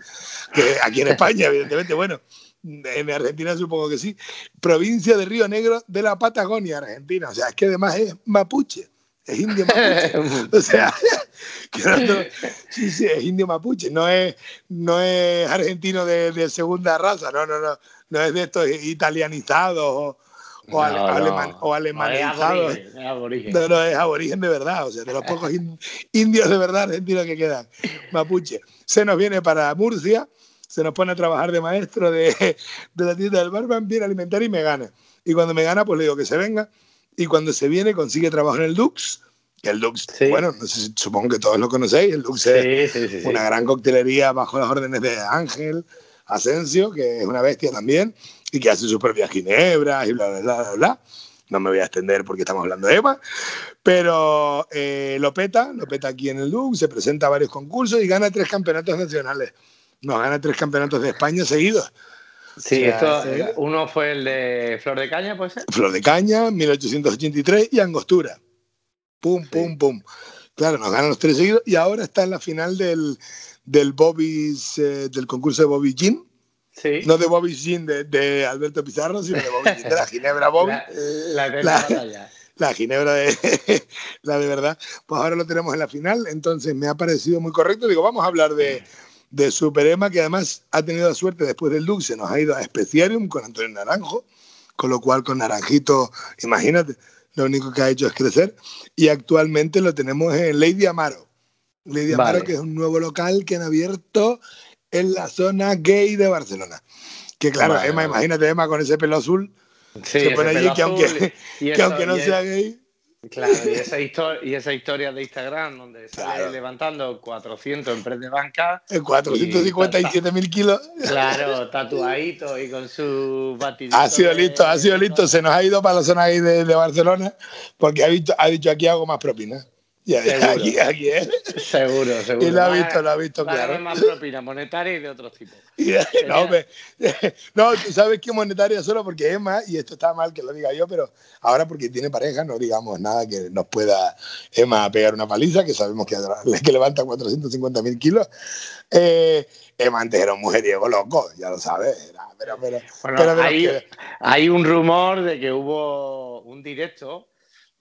que aquí en España, evidentemente, bueno, en Argentina supongo que sí, provincia de Río Negro de la Patagonia, Argentina, o sea, es que además es mapuche. Es indio mapuche. o sea, sí, sí, es indio mapuche. No es, no es argentino de, de segunda raza, no, no, no. No es de estos italianizados o, o, no, o alemanizado. No, no, es aborigen de verdad, o sea, de los pocos indios de verdad argentinos que quedan, mapuche. Se nos viene para Murcia, se nos pone a trabajar de maestro de, de la tienda del barban, viene a alimentar y me gana. Y cuando me gana, pues le digo que se venga. Y cuando se viene, consigue trabajo en el Dux. Que el Dux, bueno, no sé, supongo que todos lo conocéis. El Dux es una gran coctelería bajo las órdenes de Ángel Asensio, que es una bestia también y que hace sus propias ginebras y bla, bla, bla, bla. No me voy a extender porque estamos hablando de Eva, pero eh, lo peta, lo peta aquí en el DUC, se presenta a varios concursos y gana tres campeonatos nacionales. Nos gana tres campeonatos de España seguidos. Sí, esto, uno fue el de Flor de Caña, ¿puede ser? Flor de Caña, 1883 y Angostura. Pum, pum, pum. Claro, nos ganan los tres seguidos y ahora está en la final del, del Bobby's, eh, del concurso de Bobby Jean, no de Bobby Jean de, Alberto Pizarro, sino de Bobby de la Ginebra Bobby. La, la, la, Ginebra de la de verdad. Pues ahora lo tenemos en la final, entonces me ha parecido muy correcto. Digo, vamos a hablar de, de Super Emma, que además ha tenido suerte después del Dux, se nos ha ido a Speciarium con Antonio Naranjo, con lo cual con Naranjito, imagínate, lo único que ha hecho es crecer. Y actualmente lo tenemos en Lady Amaro. Lady Amaro, que es un nuevo local que han abierto en la zona gay de Barcelona. Que claro, Emma, imagínate Emma con ese pelo azul. se pone allí que aunque, que aunque no sea gay. Claro, y esa, historia, y esa historia de Instagram donde sale levantando 400 en press de banca. En 457 mil kilos. Claro, tatuadito y con su batidito. Ha sido listo, ha sido listo. Se nos ha ido para la zona gay de, de Barcelona porque ha, visto, ha dicho aquí hago más propina. Y aquí, aquí es. Seguro, seguro. Y lo ha visto, lo ha visto, claro. más propina monetaria y de otros tipos. no, no, tú sabes que monetaria solo porque más, y esto está mal que lo diga yo, pero ahora porque tiene pareja, no digamos nada que nos pueda Emma pegar una paliza, que sabemos que, que levanta 450 mil kilos. Eh, Emma antes era un mujeriego loco, ya lo sabes. Pero, pero, pero hay, hay un rumor de que hubo un directo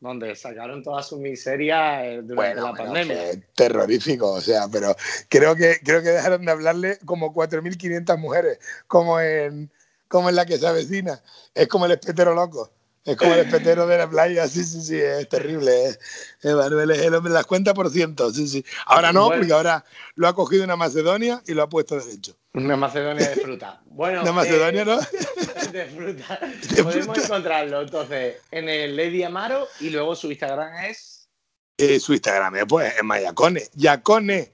donde sacaron toda su miseria eh, durante la pandemia. terrorífico, o sea, pero creo que, creo que dejaron de hablarle como 4.500 mujeres, como en, como en la que se avecina. Es como el espetero loco. Es como el espetero de la playa, sí, sí, sí, es terrible. ¿eh? Emanuel es el hombre de las cuentas por ciento, sí, sí. Ahora no, porque ahora lo ha cogido una Macedonia y lo ha puesto derecho. Una Macedonia de fruta. Bueno, una Macedonia, ¿no? De fruta. Podemos encontrarlo entonces en el Lady Amaro y luego su Instagram es. Eh, su Instagram es pues es Mayacone. Yacone.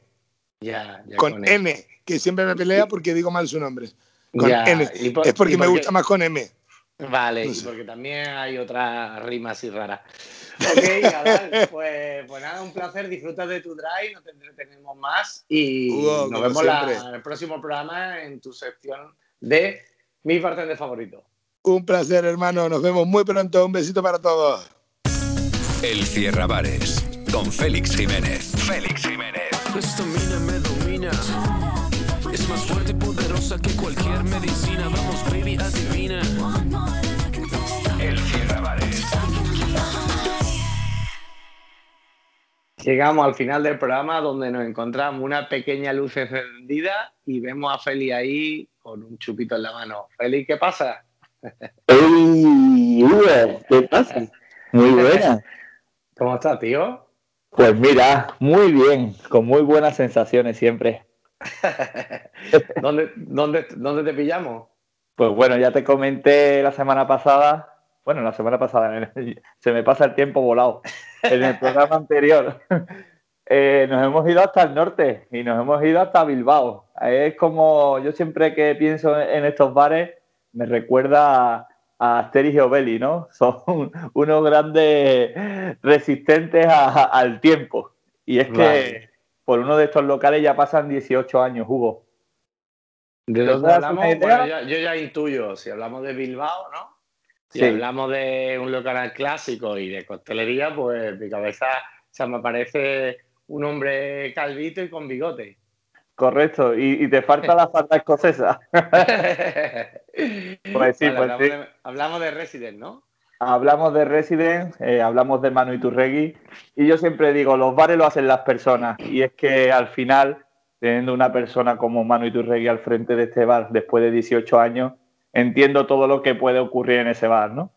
Ya, Con N, que siempre me pelea porque digo mal su nombre. Con N. es porque me gusta más con M. Vale, y porque también hay otras rimas así raras. Ok, pues, pues, nada, un placer, disfruta de tu drive, no te entretenemos más y nos vemos en el próximo programa en tu sección de mi de favorito. Un placer, hermano, nos vemos muy pronto, un besito para todos. El Cierra Bares, con Félix Jiménez. Félix Jiménez. Esta mina me domina, es más fuerte y poderosa que cualquier medicina, vamos baby, adivina. El Cierra Bares. Llegamos al final del programa donde nos encontramos una pequeña luz encendida y vemos a Feli ahí con un chupito en la mano. Feli, ¿qué pasa? Hey, Uber, ¿qué pasa? Muy buena. ¿Cómo estás, tío? Pues mira, muy bien, con muy buenas sensaciones siempre. ¿Dónde, dónde, ¿Dónde te pillamos? Pues bueno, ya te comenté la semana pasada, bueno, la semana pasada, se me pasa el tiempo volado, en el programa anterior. Eh, nos hemos ido hasta el norte y nos hemos ido hasta Bilbao. Es como yo siempre que pienso en estos bares, me recuerda a Asterix y Obeli, ¿no? Son unos grandes resistentes al tiempo. Y es que por uno de estos locales ya pasan 18 años, Hugo. ¿De dónde hablamos? yo ya intuyo, si hablamos de Bilbao, ¿no? Si hablamos de un local clásico y de costelería, pues mi cabeza, o sea, me parece un hombre calvito y con bigote. Correcto, y, te falta la falda escocesa. pues sí, pues hablamos, De, hablamos de Resident, ¿no? Hablamos de Resident, eh, hablamos de Manu Iturregui, y yo siempre digo, los bares lo hacen las personas, y es que al final, teniendo una persona como Manu Iturregui al frente de este bar después de 18 años, entiendo todo lo que puede ocurrir en ese bar, ¿no?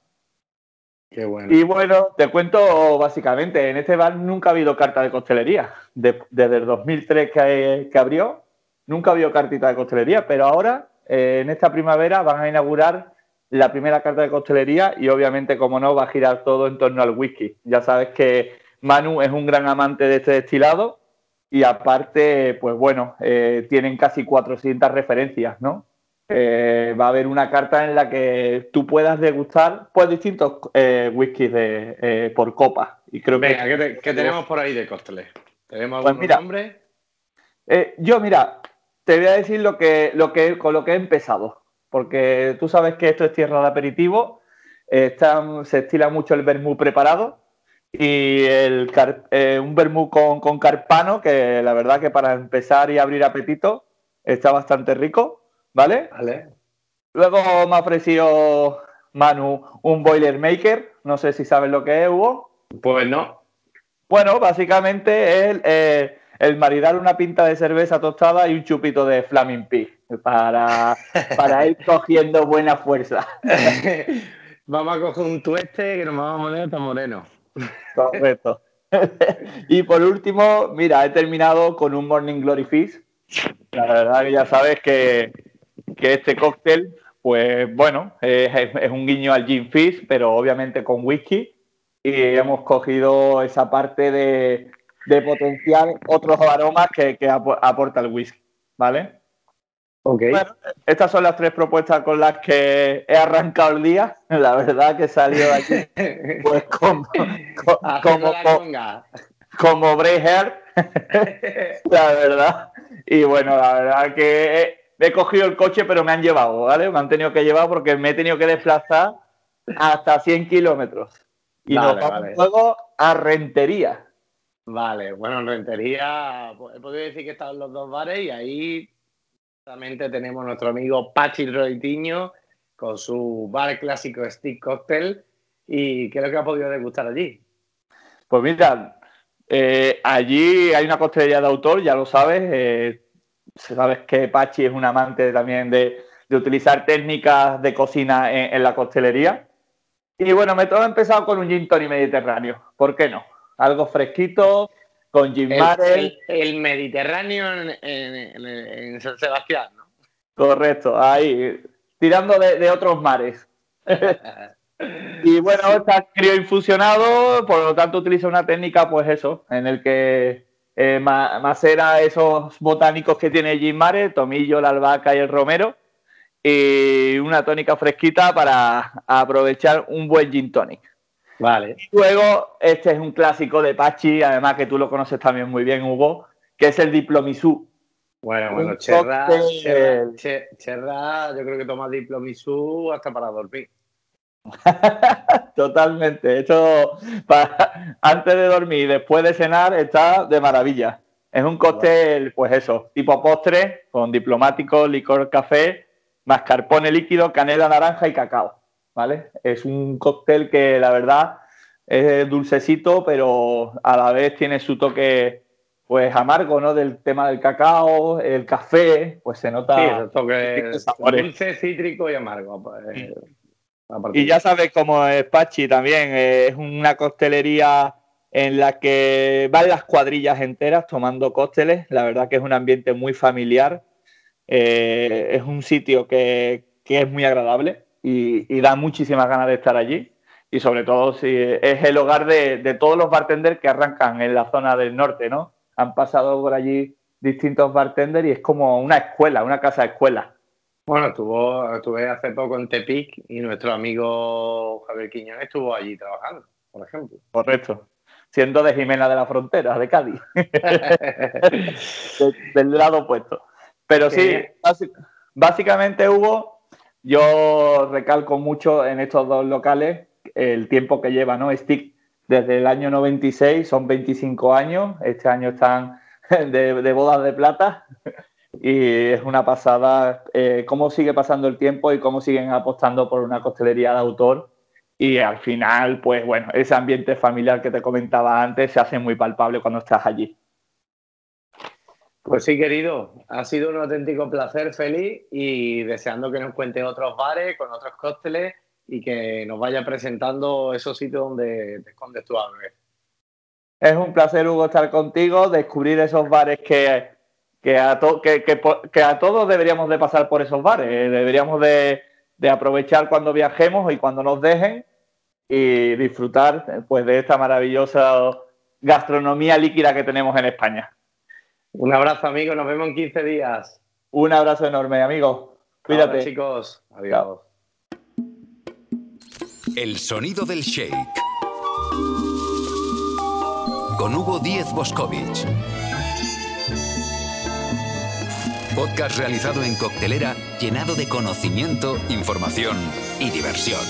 Y bueno, te cuento básicamente, en este bar nunca ha habido carta de costelería. desde el 2003 que, que, abrió, nunca ha habido cartita de costelería, pero ahora, eh, en esta primavera, van a inaugurar la primera carta de costelería y obviamente, como no, va a girar todo en torno al whisky. Ya sabes que Manu es un gran amante de este destilado y aparte, pues bueno, eh, tienen casi 400 referencias, ¿no? Eh, va a haber una carta en la que tú puedas degustar pues distintos eh, whiskies de, eh, por copa. Y creo Venga, ¿qué, tenemos por ahí de cócteles? ¿Tenemos pues algún nombre? yo, mira, te voy a decir lo que, lo que, con lo que he empezado. Porque tú sabes que esto es tierra de aperitivo. se estila mucho el vermú preparado y el, un vermú con, con carpano, que la verdad que para empezar y abrir apetito está bastante rico. ¿Vale? Vale. Luego me ha ofrecido Manu un Boilermaker, no sé si sabes lo que es, Hugo. Pues no. Bueno, básicamente es eh, el maridar una pinta de cerveza tostada y un chupito de Flaming Pig para, para ir cogiendo buena fuerza. vamos a coger un tueste que nos vamos a poner hasta moreno. Correcto. y por último, mira, he terminado con un Morning Glory Fish. La verdad que ya sabes que que este cóctel, pues bueno, es, un guiño al gin fizz, pero obviamente con whisky. Y hemos cogido esa parte de, de potenciar otros aromas que, aporta el whisky, ¿vale? Ok. estas son las tres propuestas con las que he arrancado el día. La verdad que he salido de aquí pues como, como, como, la verdad. Y bueno, la verdad que he cogido el coche, pero me han llevado, ¿vale? Me han tenido que llevar porque me he tenido que desplazar hasta 100 kilómetros. Y nos vamos luego a Rentería. Vale, bueno, en Rentería pues, he podido decir que estaban los dos bares y ahí justamente tenemos nuestro amigo Pachi Roitiño con su bar clásico Stick Cocktail. ¿Y qué es lo que ha podido degustar allí? Pues mira, eh, allí hay una costelería de autor, ya lo sabes. Eh, sabes que Pachi es un amante también de, utilizar técnicas de cocina en, la costelería. Y bueno, me todo empezado con un gin tonic mediterráneo. ¿Por qué no? Algo fresquito, con gin el, el, Mediterráneo en, San Sebastián, ¿no? Correcto, ahí, tirando de, otros mares. y bueno, está infusionado, por lo tanto utiliza una técnica, pues eso, en el que eh, macera esos botánicos que tiene Jim Mare, tomillo, la albahaca y el romero, y una tónica fresquita para aprovechar un buen gin tonic. Vale. luego, este es un clásico de Pachi, además que tú lo conoces también muy bien, Hugo, que es el Diplomisú. Bueno, bueno, Cherra, Cherra, yo creo que toma Diplomisú hasta para dormir. Totalmente. Esto para, antes de dormir y después de cenar está de maravilla. Es un cóctel, pues eso, tipo postre, con diplomático, licor, café, mascarpone líquido, canela, naranja y cacao. ¿Vale? Es un cóctel que la verdad es dulcecito, pero a la vez tiene su toque pues amargo, ¿no? Del tema del cacao, el café, pues se nota. Sí, toque dulce, cítrico y amargo. Pues, Y ya sabes cómo es Pachi también, eh, es una costelería en la que van las cuadrillas enteras tomando cócteles, la verdad que es un ambiente muy familiar, eh, es un sitio que, es muy agradable y, da muchísimas ganas de estar allí y sobre todo si es el hogar de, de todos los bartenders que arrancan en la zona del norte, ¿no? Han pasado por allí distintos bartenders y es como una escuela, una casa de escuela. Bueno, estuvo, estuve hace poco en Tepic y nuestro amigo Javier Quiñones estuvo allí trabajando, por ejemplo. Correcto. Siendo de Jimena de la Frontera, de Cádiz. del lado opuesto. Pero sí, básicamente Hugo, yo recalco mucho en estos dos locales el tiempo que lleva, ¿no? Stick desde el año 96, son 25 años, este año están de, bodas de plata y es una pasada eh, cómo sigue pasando el tiempo y cómo siguen apostando por una costelería de autor y al final, pues bueno, ese ambiente familiar que te comentaba antes se hace muy palpable cuando estás allí. Pues sí, querido, ha sido un auténtico placer, feliz y deseando que nos cuente otros bares con otros cócteles y que nos vaya presentando esos sitios donde te escondes tú a beber. Es un placer, Hugo, estar contigo, descubrir esos bares que, que, a, que, a todos deberíamos de pasar por esos bares. Eh, deberíamos de, aprovechar cuando viajemos y cuando nos dejen y disfrutar pues, de esta maravillosa gastronomía líquida que tenemos en España. Un abrazo, amigo. Nos vemos en 15 días. Un abrazo enorme, amigo. Cuídate. chicos. Adiós. El sonido del shake con Hugo Díez Boscovich. Podcast realizado en coctelera, llenado de conocimiento, información y diversión.